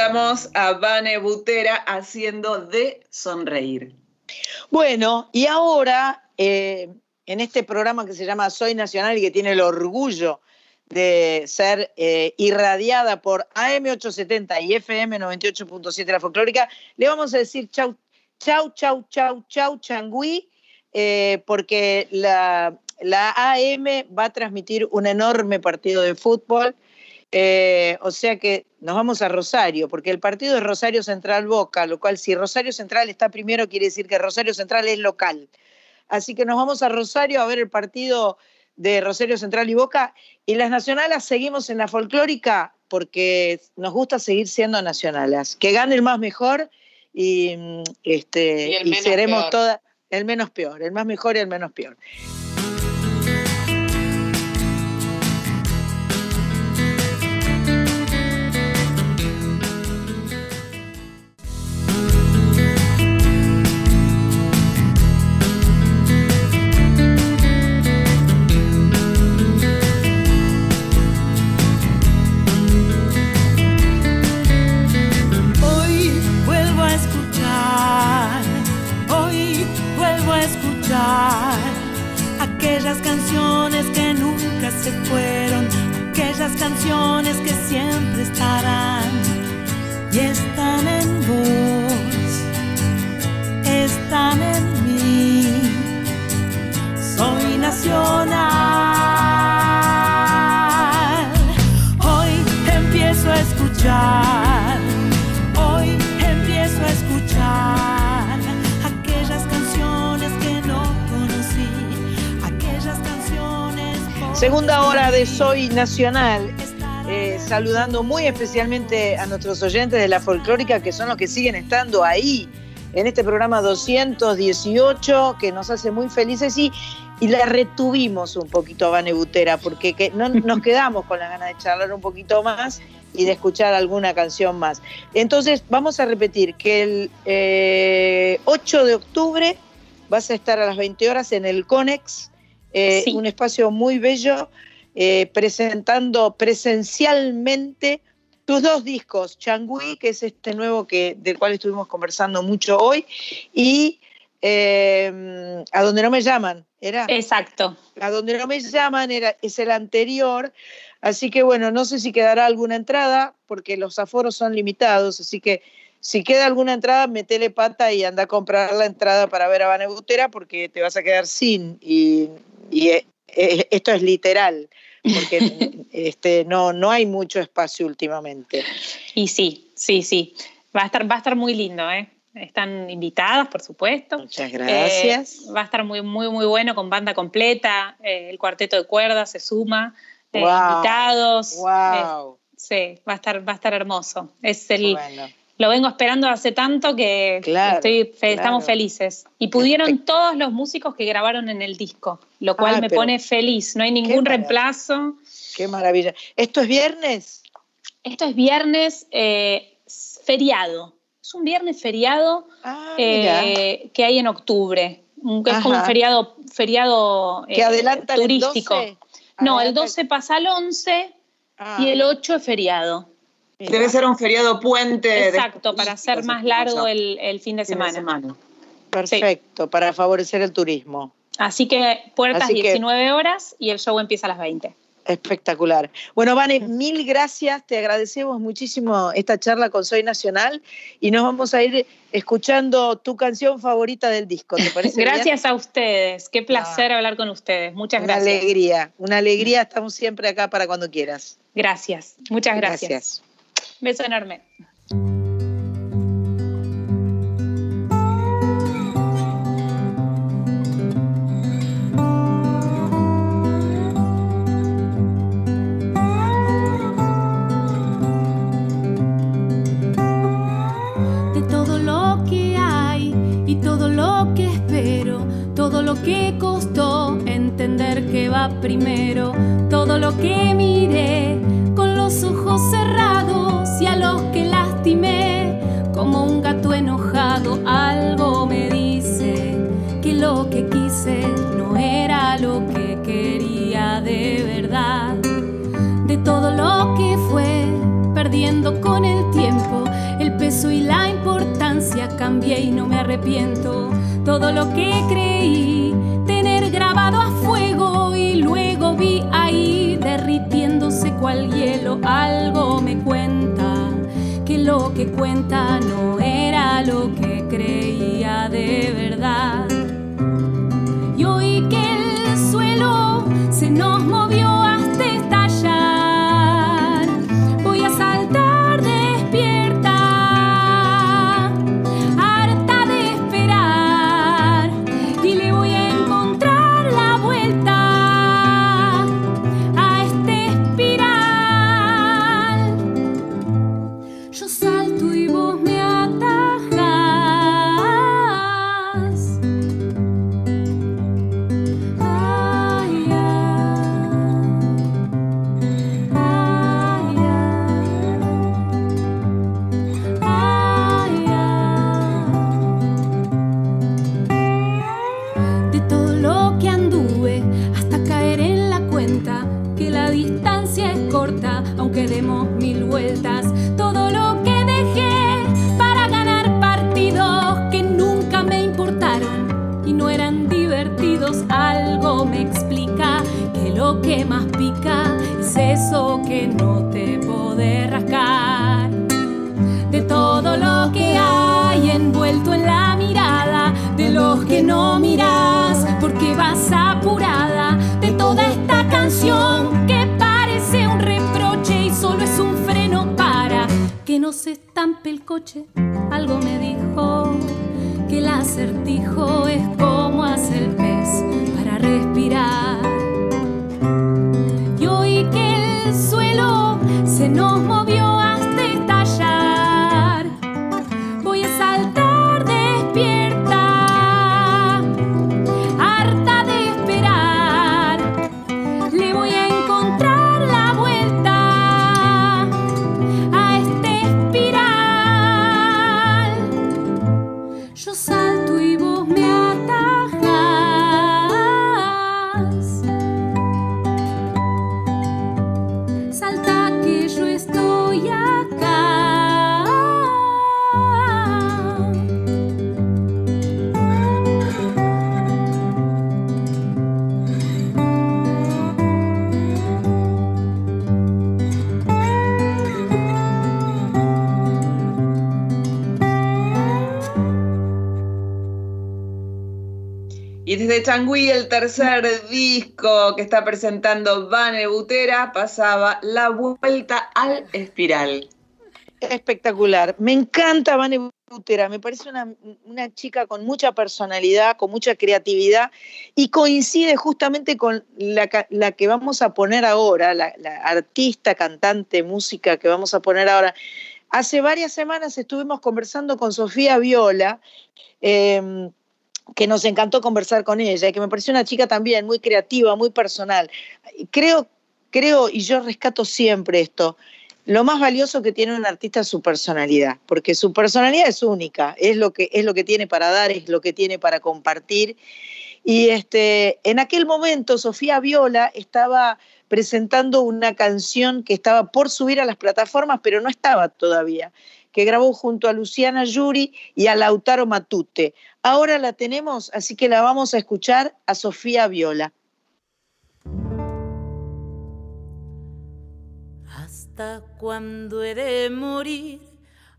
escuchamos a Vane Butera haciendo de sonreír. Bueno, y ahora, eh, en este programa que se llama Soy Nacional y que tiene el orgullo de ser eh, irradiada por AM870 y FM 98.7 La Folclórica, le vamos a decir chau, chau, chau, chau, chau, changüí, eh, porque la AM va a transmitir un enorme partido de fútbol. Eh, o sea que nos vamos a Rosario, porque el partido es Rosario Central Boca, lo cual si Rosario Central está primero quiere decir que Rosario Central es local. Así que nos vamos a Rosario a ver el partido de Rosario Central y Boca. Y las nacionales seguimos en la folclórica porque nos gusta seguir siendo nacionales. Que gane el más mejor y, este, y, seremos todas el menos peor, el más mejor y el menos peor. Nacional. Eh, saludando muy especialmente a nuestros oyentes de la folclórica que son los que siguen estando ahí en este programa 218 que nos hace muy felices y, y la retuvimos un poquito a Vane Butera porque no, <laughs> nos quedamos con la ganas de charlar un poquito más y de escuchar alguna canción más. Entonces vamos a repetir que el 8 eh, de octubre vas a estar a las 20 horas en el CONEX eh, un espacio muy bello, eh, presentando presencialmente tus dos discos, Changui, que es este nuevo que, del cual estuvimos conversando mucho hoy, y eh, A donde no me llaman, ¿era? Exacto. A donde no me llaman era, es el anterior, así que bueno, no sé si quedará alguna entrada, porque los aforos son limitados, así que si queda alguna entrada, metele pata y anda a comprar la entrada para ver a Vane Butera porque te vas a quedar sin y y eh, esto es literal, porque <laughs> este, no, no hay mucho espacio últimamente. Y sí, sí, sí. Va a estar, va a estar muy lindo, ¿eh? Están invitadas, por supuesto. Muchas gracias. va a estar muy, muy, muy bueno con banda completa. el cuarteto de cuerdas se suma. invitados. Wow. sí, va a estar, va a estar hermoso. Es el, lo vengo esperando hace tanto que estamos felices. Y pudieron todos los músicos que grabaron en el disco, lo cual me pone feliz. No hay ningún reemplazo. Qué maravilla. ¿Esto es viernes? Esto es viernes eh, feriado. Es un viernes feriado ah, eh, que hay en octubre. Es como un feriado, feriado que eh, turístico. No, el 12 pasa al 11 ah. y el 8 es feriado. Debe ser un feriado puente. Exacto, para hacer más largo el, fin de semana. Perfecto, para favorecer el turismo. Así que puertas 19 horas y el show empieza a las 20. Espectacular. Bueno, Vane, mil gracias. Te agradecemos muchísimo esta charla con Soy Nacional y nos vamos a ir escuchando tu canción favorita del disco. ¿Te parece? gracias a ustedes. Qué placer ah. hablar con ustedes. Muchas gracias. Una alegría, una alegría. Estamos siempre acá para cuando quieras. Gracias. Muchas gracias. Gracias. Beso enorme. Todo lo que creí tener grabado a fuego y luego vi ahí derritiéndose cual hielo. Algo me cuenta que lo que cuenta no Changui, el tercer disco que está presentando Vane Butera, pasaba La Vuelta al Espiral. Espectacular. Me encanta Vane Butera, me parece una, chica con mucha personalidad, con mucha creatividad y coincide justamente con la, que vamos a poner ahora, la, artista, cantante, música que vamos a poner ahora. Hace varias semanas estuvimos conversando con Sofía Viola, eh, que nos encantó conversar con ella y que me pareció una chica también muy creativa, muy personal. Creo, creo, y yo rescato siempre esto, lo más valioso que tiene un artista es su personalidad, porque su personalidad es única, es lo que, es lo que tiene para dar, es lo que tiene para compartir. Y este, en aquel momento Sofía Viola estaba presentando una canción que estaba por subir a las plataformas, pero no estaba todavía, que grabó junto a Luciana Yuri y a Lautaro Matute. Ahora la tenemos, así que la vamos a escuchar a Sofía Viola. ¿Hasta cuándo he de morir?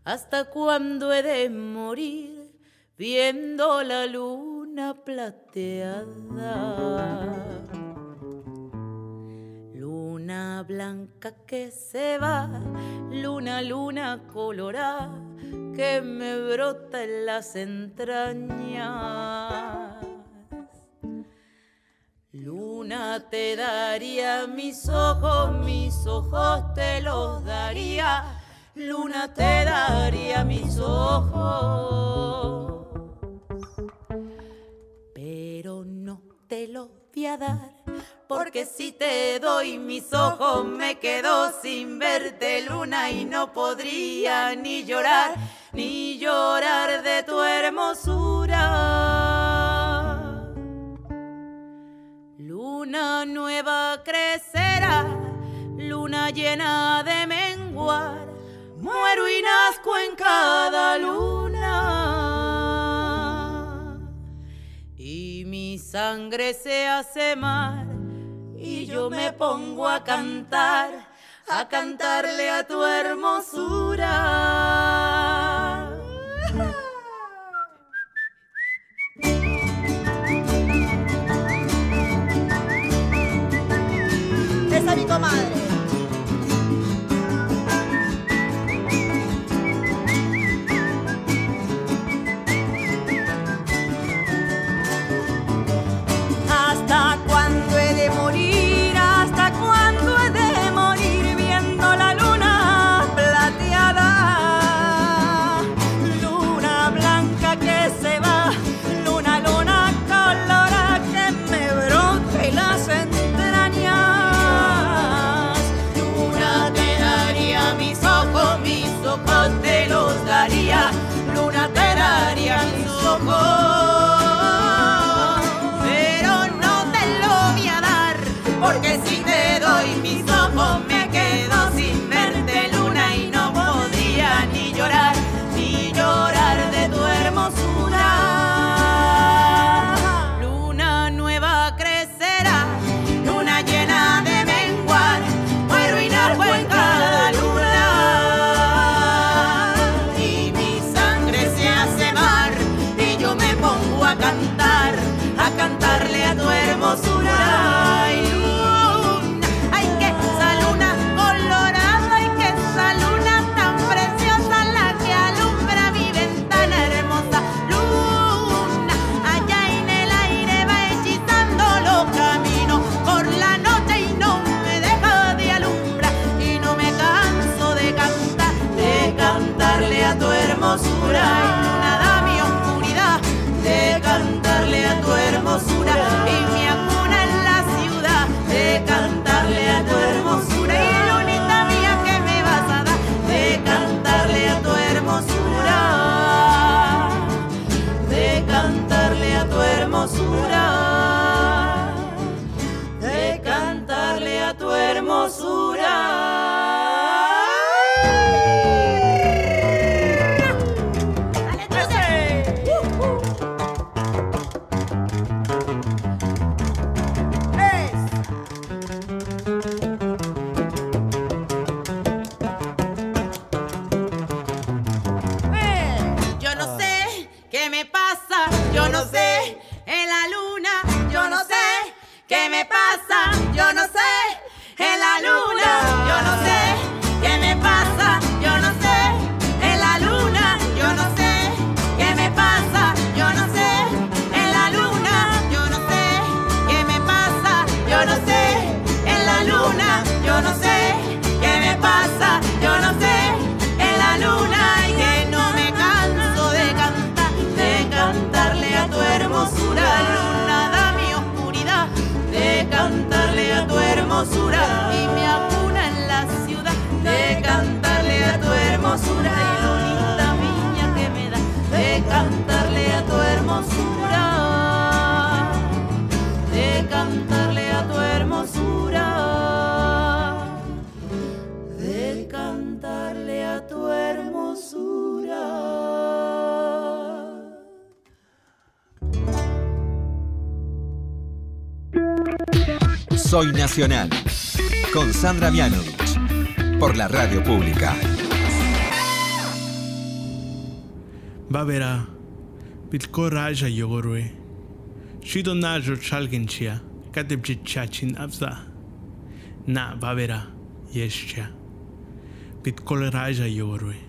¿Hasta cuándo he de morir? Viendo la luna plateada. Luna blanca que se va, luna, luna colorada que me brota en las entrañas. Luna te daría mis ojos, mis ojos te los daría. Luna te daría mis ojos. Pero no te los voy a dar, porque si te doy mis ojos me quedo sin verte luna y no podría ni llorar, ni llorar de tu hermosura. Luna nueva crecerá, luna llena de menguar, muero y nazco en cada luna. Y mi sangre se hace mar y yo me pongo a cantar a cantarle a tu hermosura. Esa mi comadre. Soy Nacional, con Sandra Vianovich, por la radio pública. Babera, Pitko Raja Yogorwe, Shido Najo Chalgenchia, Katepchichachin Abza, Na Babera, Yeshcha, Pitko Raja Yogorwe.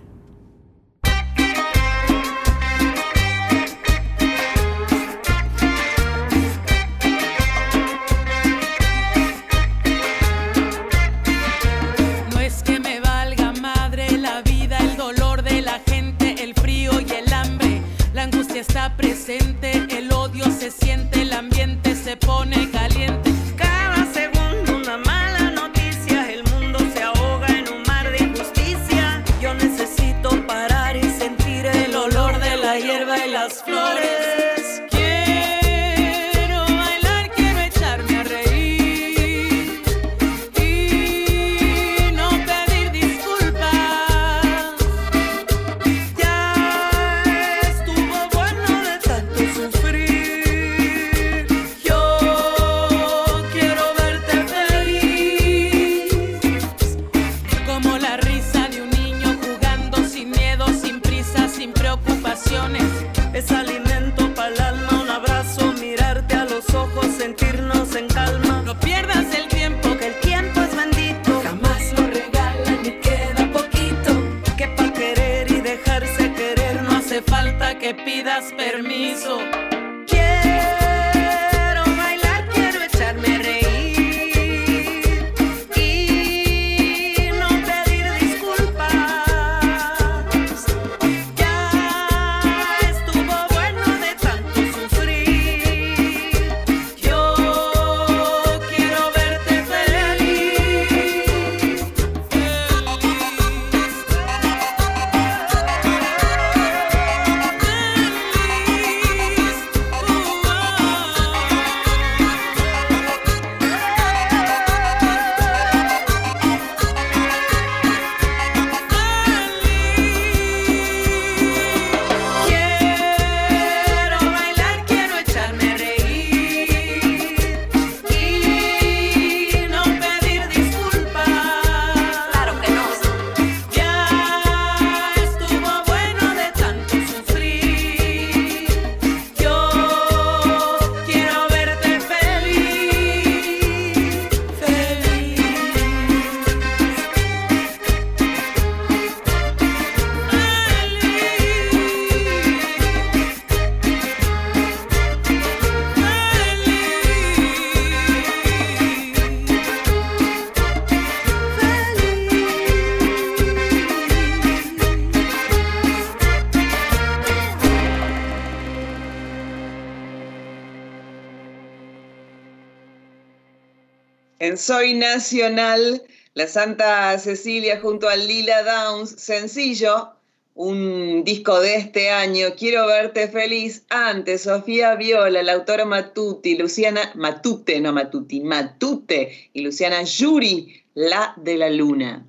Soy Nacional, la Santa Cecilia junto a Lila Downs, sencillo, un disco de este año, Quiero verte feliz, antes Sofía Viola, la autora Matuti, Luciana, Matute, no Matuti, Matute, y Luciana Yuri, La de la Luna.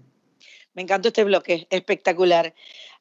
Me encantó este bloque, espectacular.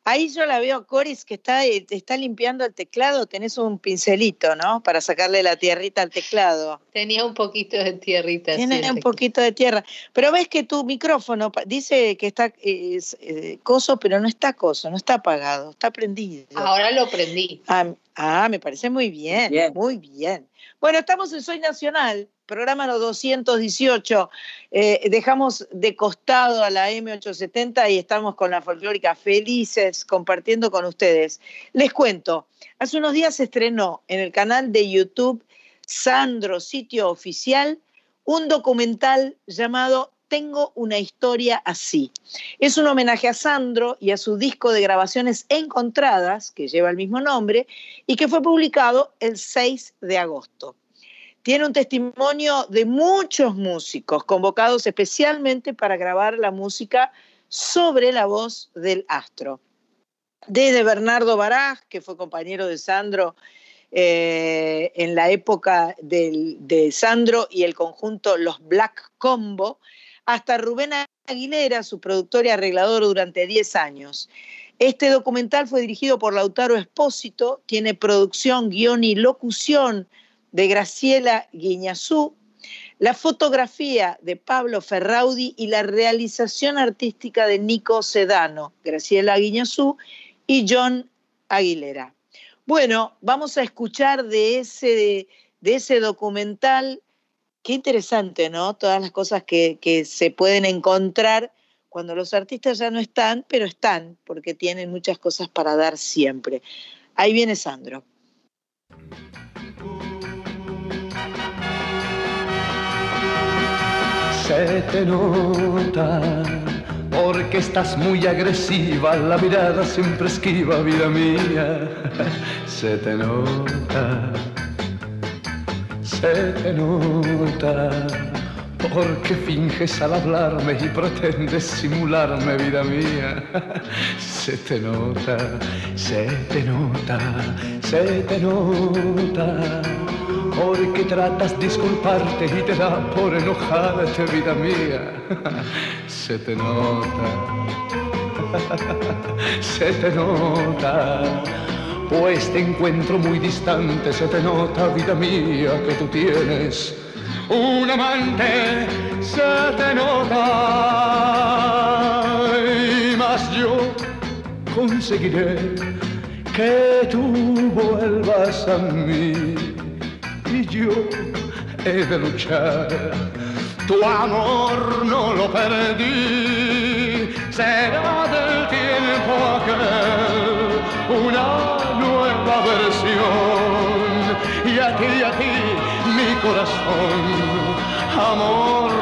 Ahí yo la veo a Coris que está, eh, está limpiando el teclado, tenés un pincelito, ¿no? Para sacarle la tierrita al teclado. Tenía un poquito de tierrita. Tiene sí, un poquito de tierra. Pero ves que tu micrófono dice que está eh, es, eh, coso, pero no está coso, no está apagado, está prendido. Ahora lo prendí. Ah, ah, me parece muy bien, Bien. muy bien. Bueno, estamos en Soy Nacional, programa no 218. Eh, dejamos de costado a la M870 y estamos con la folclórica felices compartiendo con ustedes. Les cuento, hace unos días se estrenó en el canal de YouTube Sandro Sitio Oficial un documental llamado Tengo una historia así. Es un homenaje a Sandro y a su disco de grabaciones encontradas, que lleva el mismo nombre, y que fue publicado el 6 de agosto. Tiene un testimonio de muchos músicos convocados especialmente para grabar la música sobre la voz del astro. Desde Bernardo Baraj, que fue compañero de Sandro eh, en la época del- de Sandro y el conjunto Los Black Combo, hasta Rubén Aguilera, su productor y arreglador durante 10 años. Este documental fue dirigido por Lautaro Espósito, tiene producción, guion y locución de Graciela Guiñazú, la fotografía de Pablo Ferraudi y la realización artística de Nico Sedano, Graciela Guiñazú y John Aguilera. Bueno, vamos a escuchar de ese, de ese documental. Qué interesante, ¿no? Todas las cosas que, que se pueden encontrar cuando los artistas ya no están, pero están, porque tienen muchas cosas para dar siempre. Ahí viene Sandro. Se te nota porque estás muy agresiva, la mirada siempre esquiva, vida mía. <laughs> Se te nota, se te nota porque finges al hablarme y pretendes simularme, vida mía. <laughs> Se te nota, se te nota, se te nota porque tratas de disculparte y te da por enojarte, vida mía. <laughs> Se te nota, <laughs> se te nota, pues te encuentro muy distante, se te nota, vida mía, que tú tienes un amante, se te nota, y más yo conseguiré que tú vuelvas a mí y yo he de luchar. Tu amor no lo perdí, será del tiempo aquel una nueva versión. Y a ti, a ti, mi corazón, amor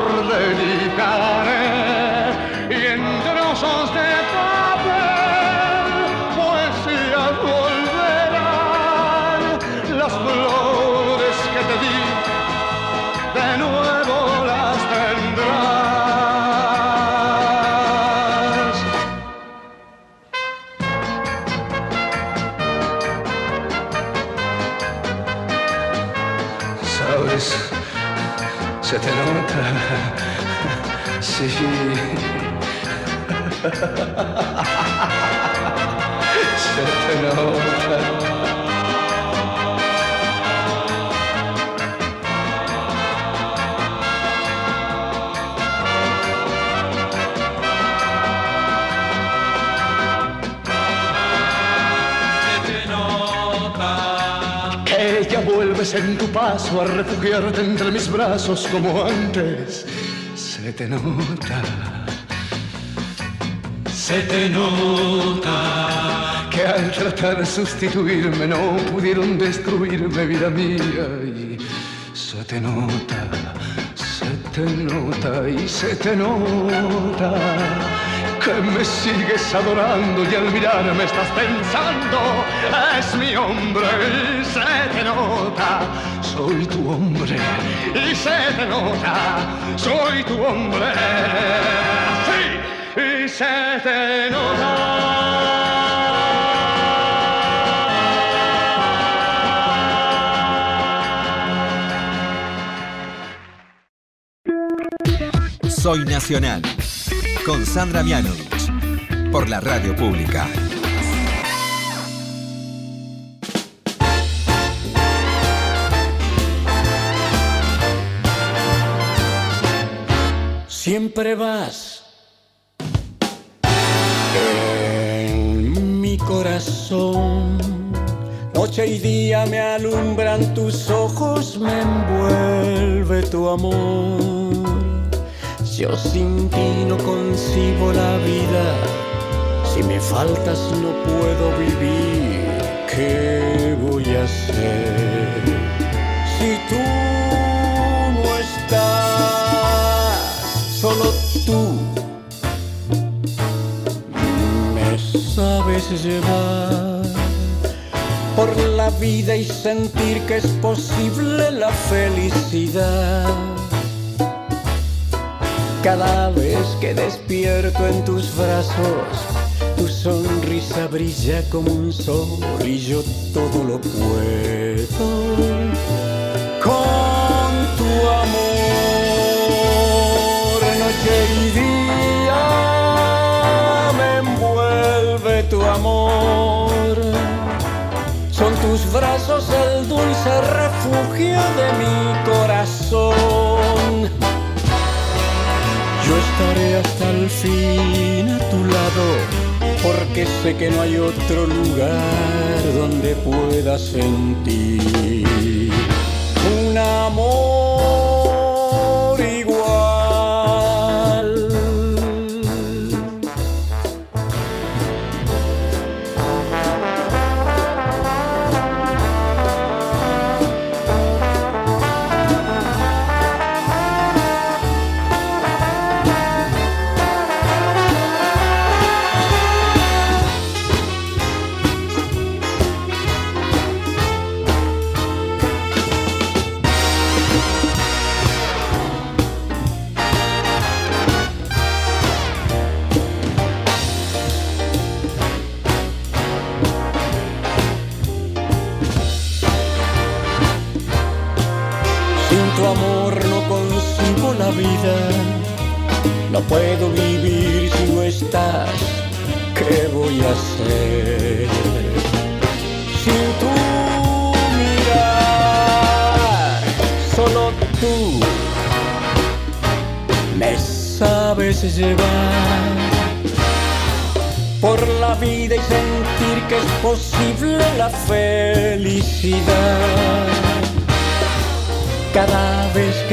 vuelves en tu paso a refugiarte entre mis brazos como antes. Se te nota, se te nota que al tratar de sustituirme no pudieron destruirme, vida mía. Y se te nota, se te nota y se te nota que me sigues adorando y al mirarme estás pensando, es mi hombre y se te nota, soy tu hombre y se te nota, soy tu hombre, sí, se te Soy Nacional. Con Sandra Mianovich. Por la radio pública. Siempre vas corazón. Noche y día me alumbran tus ojos, me envuelve tu amor. Yo sin ti no concibo la vida. Si me faltas no puedo vivir. ¿Qué voy a hacer? Si tú no estás, solo tú llevar por la vida y sentir que es posible la felicidad. Cada vez que despierto en tus brazos, tu sonrisa brilla como un sol y yo todo lo puedo amor. Son tus brazos el dulce refugio de mi corazón. Yo estaré hasta el fin a tu lado, porque sé que no hay otro lugar donde pueda sentir un amor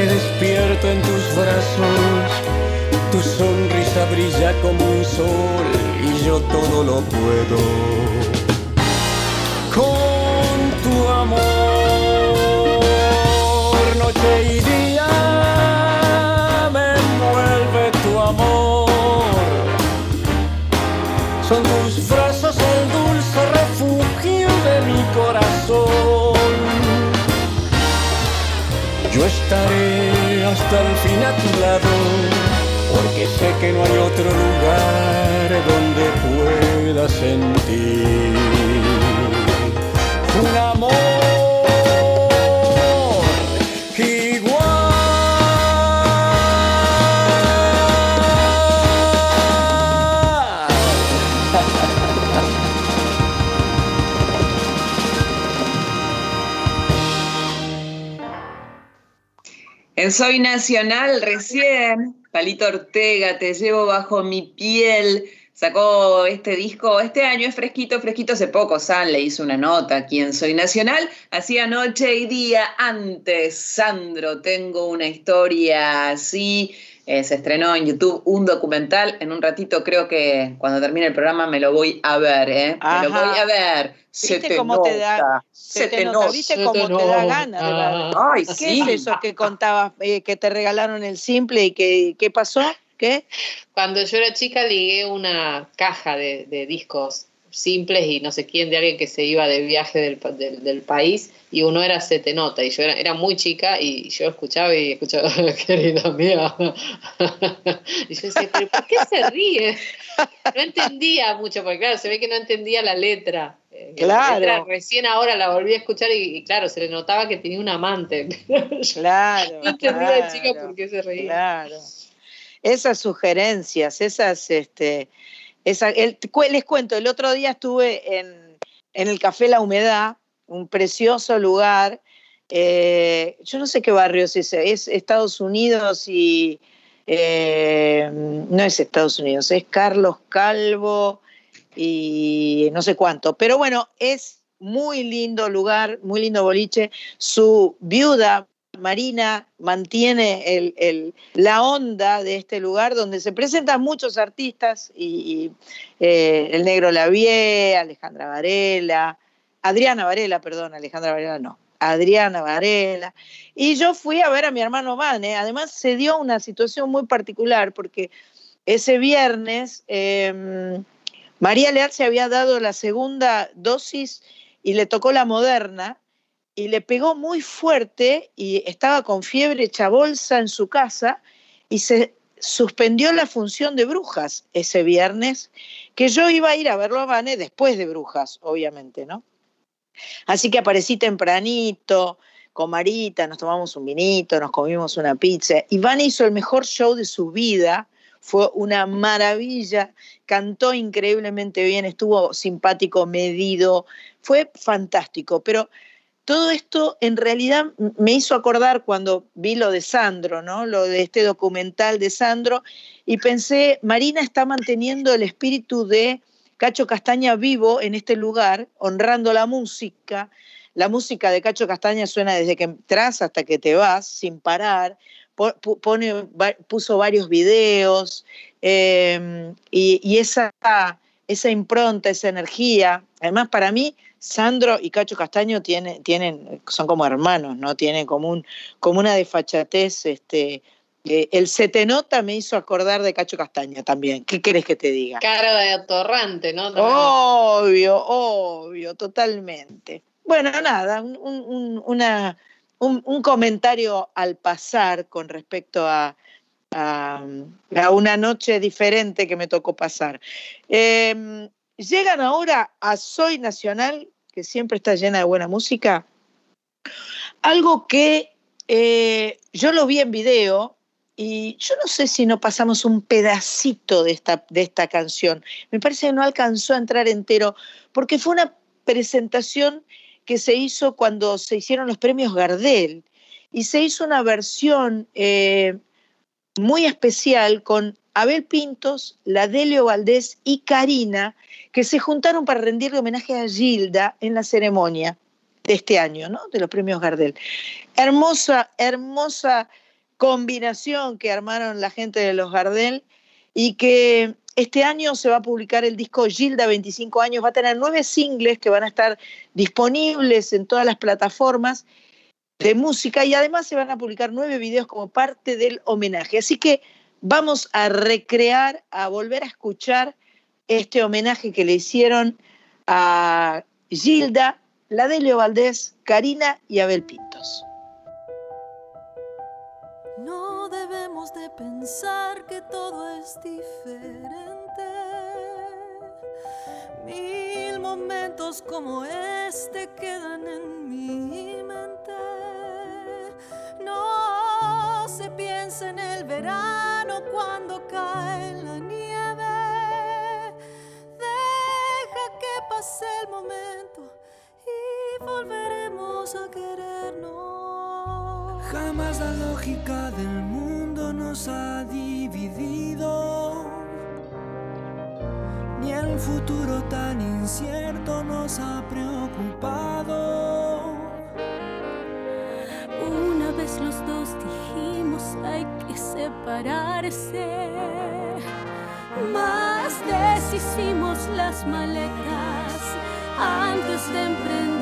Despierto en tus brazos, tu sonrisa brilla como un sol y yo todo lo puedo. Estaré hasta el fin a tu lado, porque sé que no hay otro lugar donde pueda sentir Soy Nacional recién, Palito Ortega, Te llevo bajo mi piel, sacó este disco, este año es fresquito, fresquito, hace poco San le hizo una nota aquí en Soy Nacional, hacía noche y día antes, Sandro, tengo una historia así, eh, se estrenó en YouTube un documental, en un ratito creo que cuando termine el programa me lo voy a ver, ¿eh? Me lo Ajá. voy a ver. Se ¿Viste te cómo nota, te da? se te nota, nota. ¿Viste cómo te da gana de verlo? Ay, ¿Qué sí. es eso que contabas, eh, que te regalaron el simple y que qué pasó? ¿Qué? Cuando yo era chica ligué una caja de, de discos simples y no sé quién, de alguien que se iba de viaje del, pa- del, del país y uno era Se te nota y yo era, era muy chica y yo escuchaba y escuchaba, <laughs> querida mía. <laughs> y yo decía, pero ¿por qué se ríe? No entendía mucho, porque claro, se ve que no entendía la letra. Eh, que la Claro. letra recién ahora la volví a escuchar y, y claro, se le notaba que tenía un amante. <laughs> Claro. no entendía la claro, chica por qué se reía. Claro. Esas sugerencias, esas, este, les cuento, el otro día estuve en, en el Café La Humedad, un precioso lugar. eh, yo no sé qué barrio es ese, es Estados Unidos y eh, no es Estados Unidos, es Carlos Calvo y no sé cuánto. Pero bueno, es muy lindo lugar, muy lindo boliche. Su viuda, Marina, mantiene la onda de este lugar donde se presentan muchos artistas y, eh, el Negro Lavie, Alejandra Varela, Adriana Varela, perdón, Alejandra Varela no. Adriana Varela. Y yo fui a ver a mi hermano Vane. Además, se dio una situación muy particular porque ese viernes eh, María Leal se había dado la segunda dosis y le tocó la moderna y le pegó muy fuerte y estaba con fiebre hecha bolsa en su casa y se suspendió la función de Brujas ese viernes, que yo iba a ir a verlo a Vane después de Brujas, obviamente, ¿no? Así que aparecí tempranito con Marita, nos tomamos un vinito, nos comimos una pizza y Vane hizo el mejor show de su vida, fue una maravilla, cantó increíblemente bien, estuvo simpático, medido, fue fantástico, pero todo esto en realidad me hizo acordar cuando vi lo de Sandro, ¿no? Lo de este documental de Sandro y pensé, Marina está manteniendo el espíritu de Cacho Castaña vivo en este lugar, honrando la música. La música de Cacho Castaña suena desde que entras hasta que te vas, sin parar. Puso varios videos y, y esa, esa impronta, esa energía. Además, para mí, Sandro y Cacho Castaño tienen, tienen, son como hermanos, ¿no? Tienen como, un, como una desfachatez. Este, eh, el Se te nota me hizo acordar de Cacho Castaña también. ¿Qué querés que te diga? Cara de atorrante, ¿no? Obvio, obvio, totalmente. Bueno, nada, un, un- un- una, un, un comentario al pasar con respecto a, a, una noche diferente que me tocó pasar. Eh, llegan ahora a Soy Nacional, que siempre está llena de buena música, algo que eh, yo lo vi en video y yo no sé si no pasamos un pedacito de esta, de esta canción. Me parece que no alcanzó a entrar entero, porque fue una presentación que se hizo cuando se hicieron los premios Gardel y se hizo una versión eh, muy especial con Abel Pintos, la Delio Valdés y Karina, que se juntaron para rendirle homenaje a Gilda en la ceremonia de este año, ¿no? De los premios Gardel. Hermosa, hermosa combinación que armaron la gente de los Gardel y que este año se va a publicar el disco Gilda 25 años, va a tener nueve singles que van a estar disponibles en todas las plataformas de música y además se van a publicar nueve videos como parte del homenaje. Así que vamos a recrear, a volver a escuchar este homenaje que le hicieron a Gilda, la Delio Valdés, Karina y Abel Pintos. No debemos de pensar que todo es diferente. Mil momentos como este quedan en mi mente. En el verano cuando cae la nieve. Deja que pase el momento y volveremos a querernos. Jamás la lógica del mundo nos ha dividido, ni el futuro tan incierto nos ha preocupado. Los dos dijimos hay que separarse. Más deshicimos las maletas antes de emprender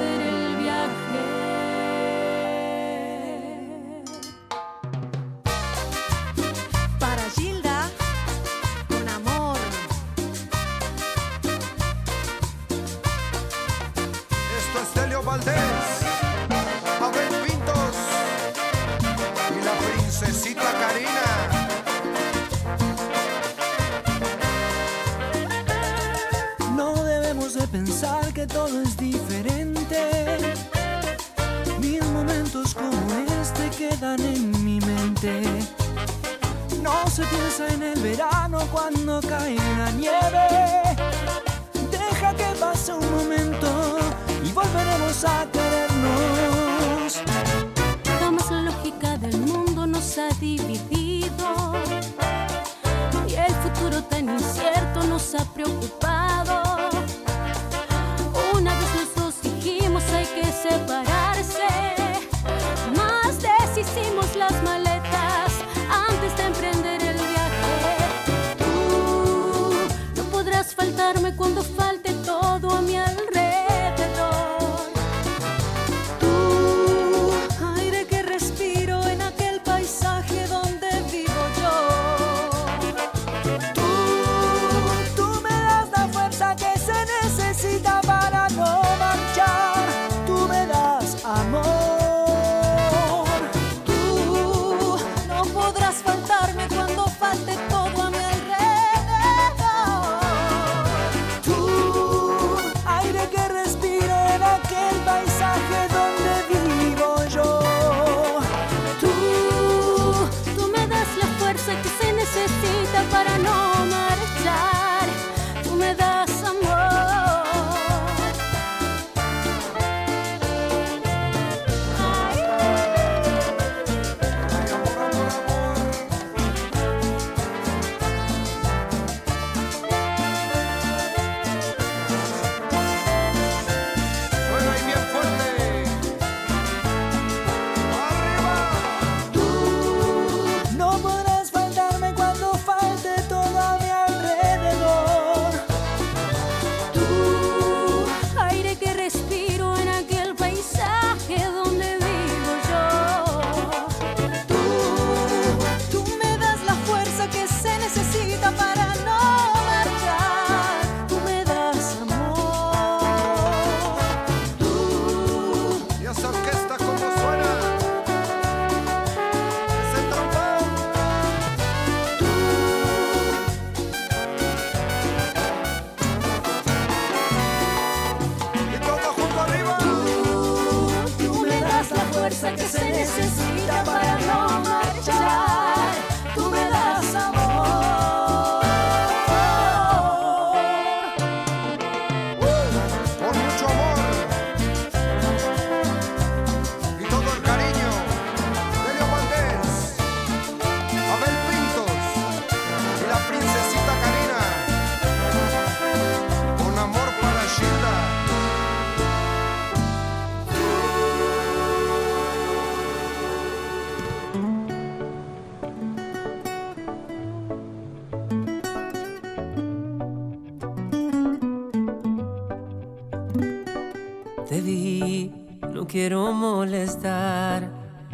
quiero molestar,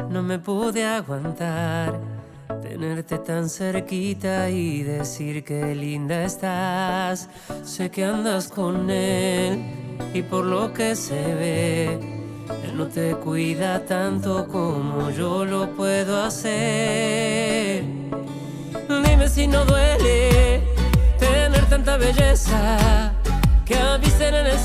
no me pude aguantar. Tenerte tan cerquita y decir que linda estás. Sé que andas con él y por lo que se ve, él no te cuida tanto como yo lo puedo hacer. Dime si no duele tener tanta belleza que avisen en el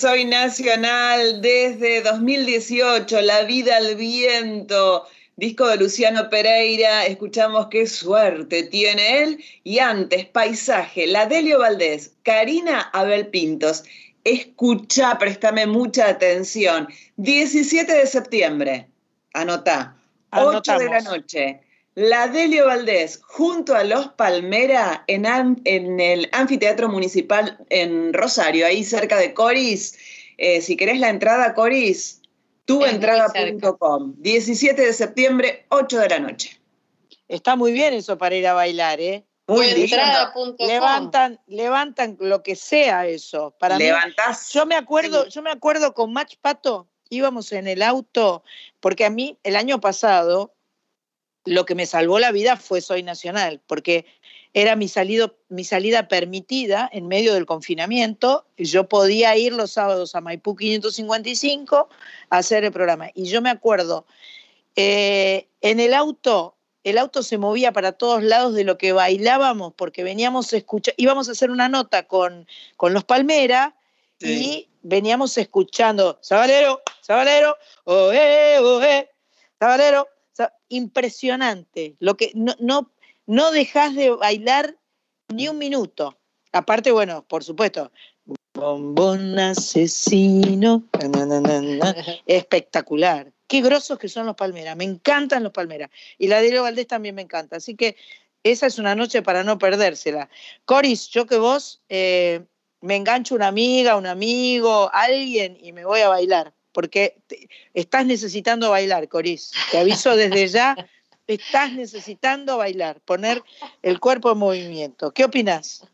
Soy Nacional desde 2018, La vida al viento, disco de Luciano Pereira, escuchamos qué suerte tiene él y antes Paisaje, la Delio Valdés, Karina Abel Pintos. Escucha, préstame mucha atención. 17 de septiembre, anotá, 8 de la noche. La Delio Valdés, junto a Los Palmera, en, el Anfiteatro Municipal en Rosario, ahí cerca de Coris. Eh, si querés la entrada, Coris, tuentrada.com. 17 de septiembre, 8 de la noche. Está muy bien eso para ir a bailar, ¿eh? Muy. Levantan, levantan lo que sea eso. Para mí, Levantás. yo me acuerdo, yo me acuerdo con Match Pato, íbamos en el auto, porque a mí el año pasado lo que me salvó la vida fue Soy Nacional, porque era mi, salido, mi salida permitida en medio del confinamiento. Yo podía ir los sábados a Maipú 555 a hacer el programa. Y yo me acuerdo, eh, en el auto, el auto se movía para todos lados de lo que bailábamos, porque veníamos a escuchar, íbamos a hacer una nota con, con los Palmera y veníamos escuchando Sabalero, Sabalero, oe, oe, Sabalero, Impresionante. Lo que no, no, no dejas de bailar ni un minuto. Aparte, bueno, por supuesto, bombón asesino, espectacular. Qué grosos que son los Palmeras, me encantan los Palmeras. Y la de Leo Valdés también me encanta. Así que esa es una noche para no perdérsela. Coris, yo que vos eh, me engancho una amiga, un amigo, alguien y me voy a bailar. Porque te- estás necesitando bailar, Coris. Te aviso desde ya, estás necesitando bailar, poner el cuerpo en movimiento. ¿Qué opinas?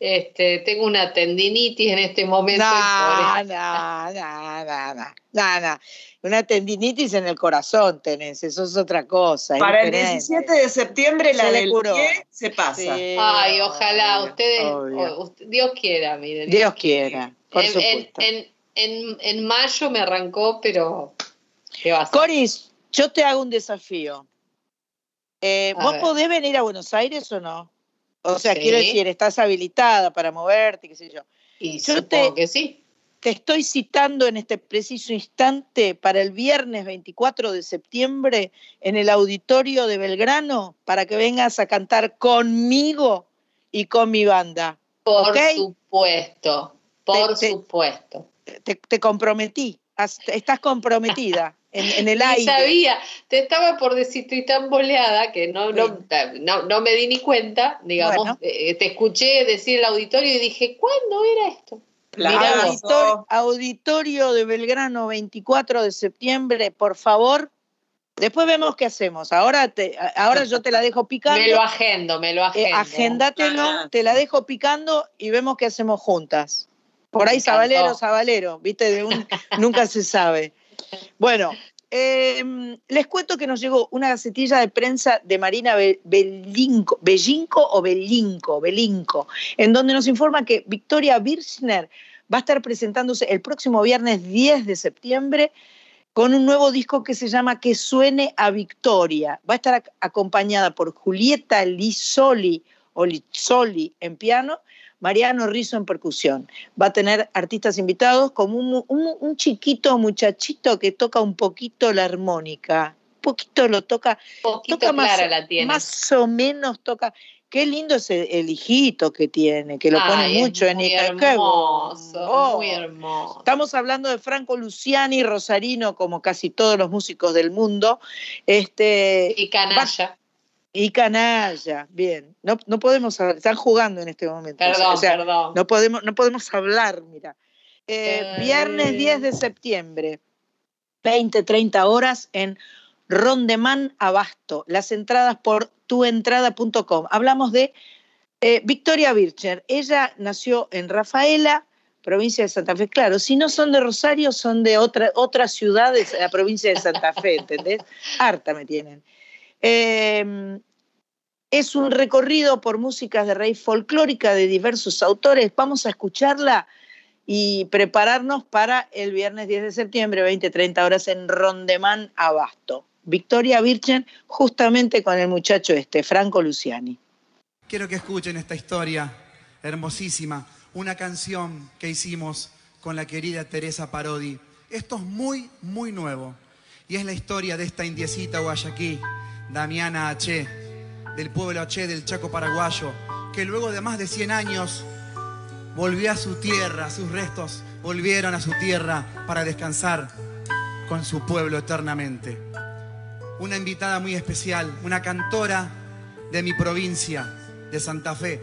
Este, tengo una tendinitis en este momento. No, no, no, no, no, no, no. Una tendinitis en el corazón tenés, eso es otra cosa. Para el diferente. 17 de septiembre la del curó. pie se pasa. Sí, Ay, ojalá, ustedes, obvio. o- usted- Dios quiera, mire. Dios quiera, por en, en, supuesto. En, en- mayo me arrancó, pero ¿qué va a ser? Coris, yo te hago un desafío. Eh, ¿Vos ver. podés venir a Buenos Aires o no? O sea, Sí. quiero decir, estás habilitada para moverte, qué sé yo. Y yo supongo te- que sí. Te estoy citando en este preciso instante para el viernes 24 de septiembre en el auditorio de Belgrano para que vengas a cantar conmigo y con mi banda. Por supuesto, por te- supuesto. Te, te comprometí, estás comprometida en, en el <laughs> aire. sabía, te estaba por decir, estoy tan boleada que no, no, no, no me di ni cuenta, digamos, Bueno. eh, te escuché decir el auditorio y dije, ¿cuándo era esto? Mirá vos. Auditor- auditorio de Belgrano, 24 de septiembre, por favor. Después vemos qué hacemos. Ahora, te, ahora yo te la dejo picando. Me lo agendo, me lo Eh, agendo. agéndatelo, Ah. te la dejo picando y vemos qué hacemos juntas. Por ahí sabalero, sabalero, viste, de un, nunca se sabe. Bueno, eh, les cuento que nos llegó una gacetilla de prensa de Marina Be- Belinco, Bellinco o Belinco, Belinco, en donde nos informa que Victoria Birchner va a estar presentándose el próximo viernes 10 de septiembre con un nuevo disco que se llama Que suene a Victoria. Va a estar ac- acompañada por Julieta Lizoli o Lizzoli en piano, Mariano Rizzo en percusión. Va a tener artistas invitados como un, un- un chiquito muchachito que toca un poquito la armónica. Un poquito lo toca, poquito toca más, clara la tiene. más o menos toca. Qué lindo es el, el hijito que tiene, que lo pone Ay, mucho en Ica- hermoso, muy hermoso. Estamos hablando de Franco Luciani, Rosarino, como casi todos los músicos del mundo. Este, Y canalla. Y canalla, bien. No, no podemos hablar, están jugando en este momento. Perdón, o sea, perdón. No podemos, no podemos hablar, mira. Eh, Eh. Viernes 10 de septiembre, 20, 30 horas en Rondemán Abasto. Las entradas por tuentrada.com. Hablamos de eh, Victoria Bircher. Ella nació en Rafaela, provincia de Santa Fe. Claro, si no son de Rosario, son de otra, otras ciudades de la provincia de Santa Fe, ¿entendés? <laughs> Harta me tienen. Eh, es un recorrido por músicas de raíz folclórica de diversos autores. Vamos a escucharla y prepararnos para el viernes 10 de septiembre, 20-30 horas en Rondemán Abasto. Victoria Virgen, justamente con el muchacho este, Franco Luciani. Quiero que escuchen esta historia hermosísima, una canción que hicimos con la querida Teresa Parodi. Esto es muy, muy nuevo. Y es la historia de esta indiecita guayaquí, Damiana H., del pueblo H del Chaco paraguayo, que luego de más de 100 años volvió a su tierra, sus restos volvieron a su tierra para descansar con su pueblo eternamente. Una invitada muy especial, una cantora de mi provincia, de Santa Fe,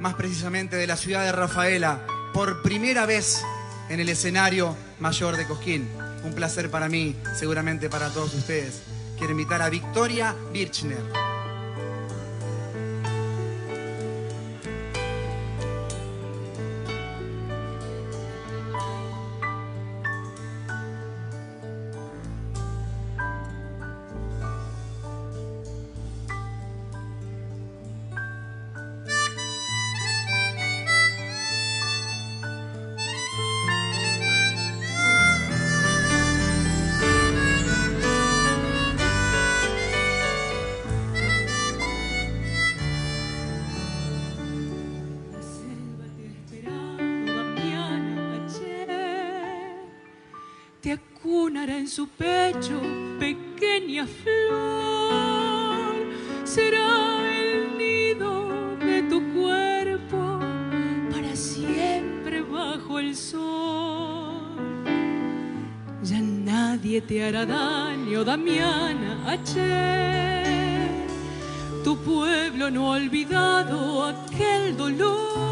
más precisamente de la ciudad de Rafaela, por primera vez en el escenario mayor de Cosquín. Un placer para mí, seguramente para todos ustedes. Quiero invitar a Victoria Birchner. Su pecho, pequeña flor. Será el nido de tu cuerpo para siempre bajo el sol. Ya nadie te hará daño, Damiana ayer. Tu pueblo no ha olvidado aquel dolor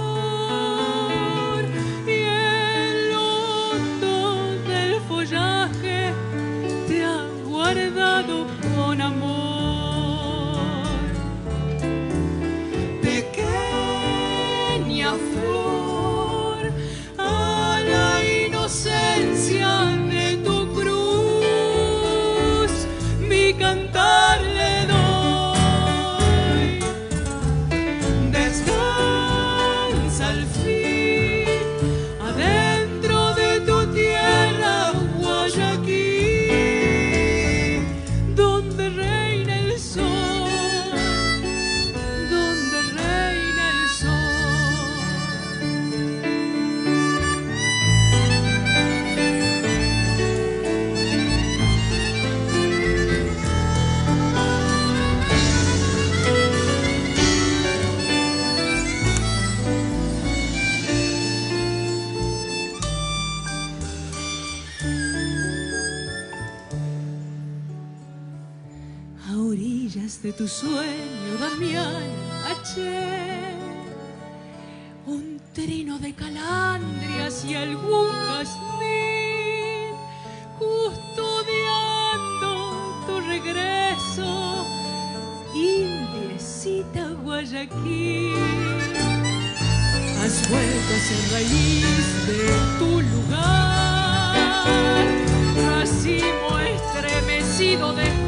dado regreso, indiecita Guayaquil. Has vuelto a ser raíz de tu lugar, racimo estremecido de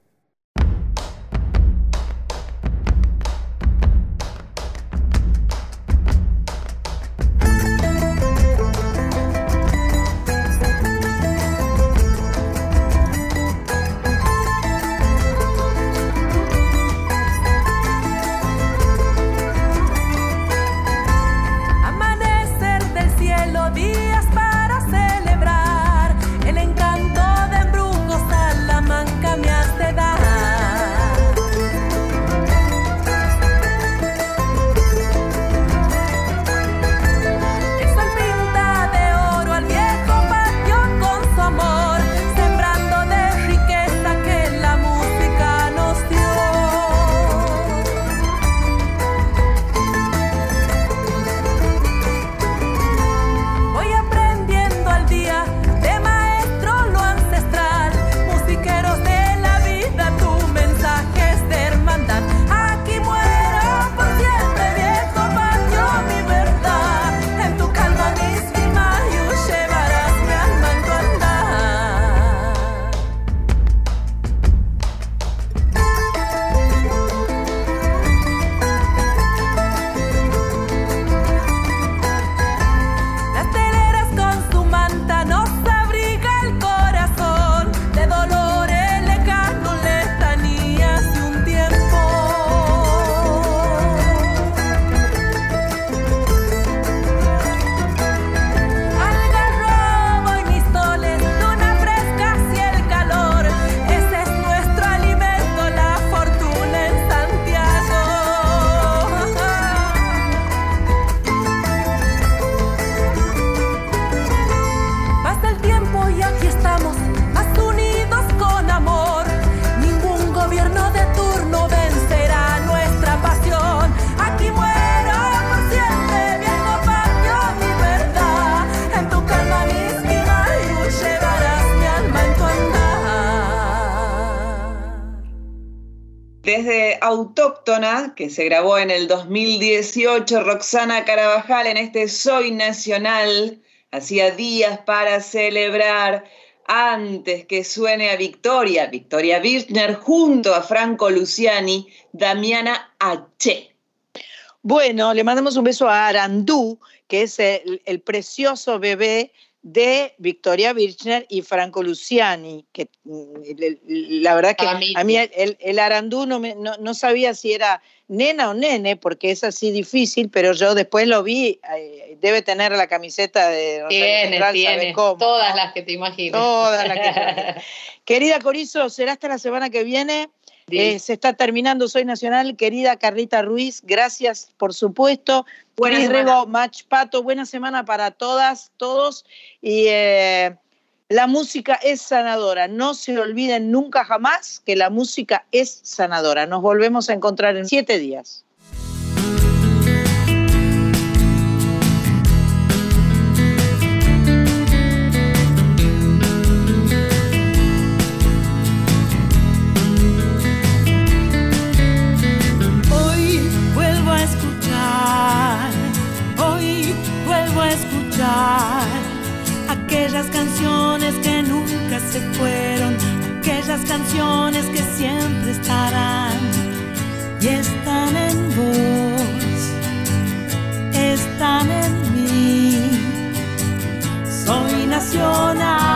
Que se grabó en el 2018, Roxana Carabajal en este Soy Nacional, hacía días para celebrar antes que suene a Victoria, Victoria Birchner junto a Franco Luciani, Damiana H. Bueno, le mandamos un beso a Arandú, que es el precioso bebé de Victoria Birchner y Franco Luciani, que mm, la verdad que a mí el, el Arandú no, me- no, no sabía si era nena o nene, porque es así difícil, pero yo después lo vi, eh, debe tener la camiseta de Rosario Tiene, Central, ¿sabe tiene. cómo, Todas no? las que te imagines. Todas las que te imagines. <laughs> Querida Corizo, será hasta la semana que viene. Sí. Eh, se está terminando Soy Nacional. Querida Carlita Ruiz, gracias por supuesto. Buena Cris semana. Rego, Pato, buena semana para todas, todos. Y eh, la música es sanadora. No se olviden nunca jamás que la música es sanadora. Nos volvemos a encontrar en siete días. impresionar.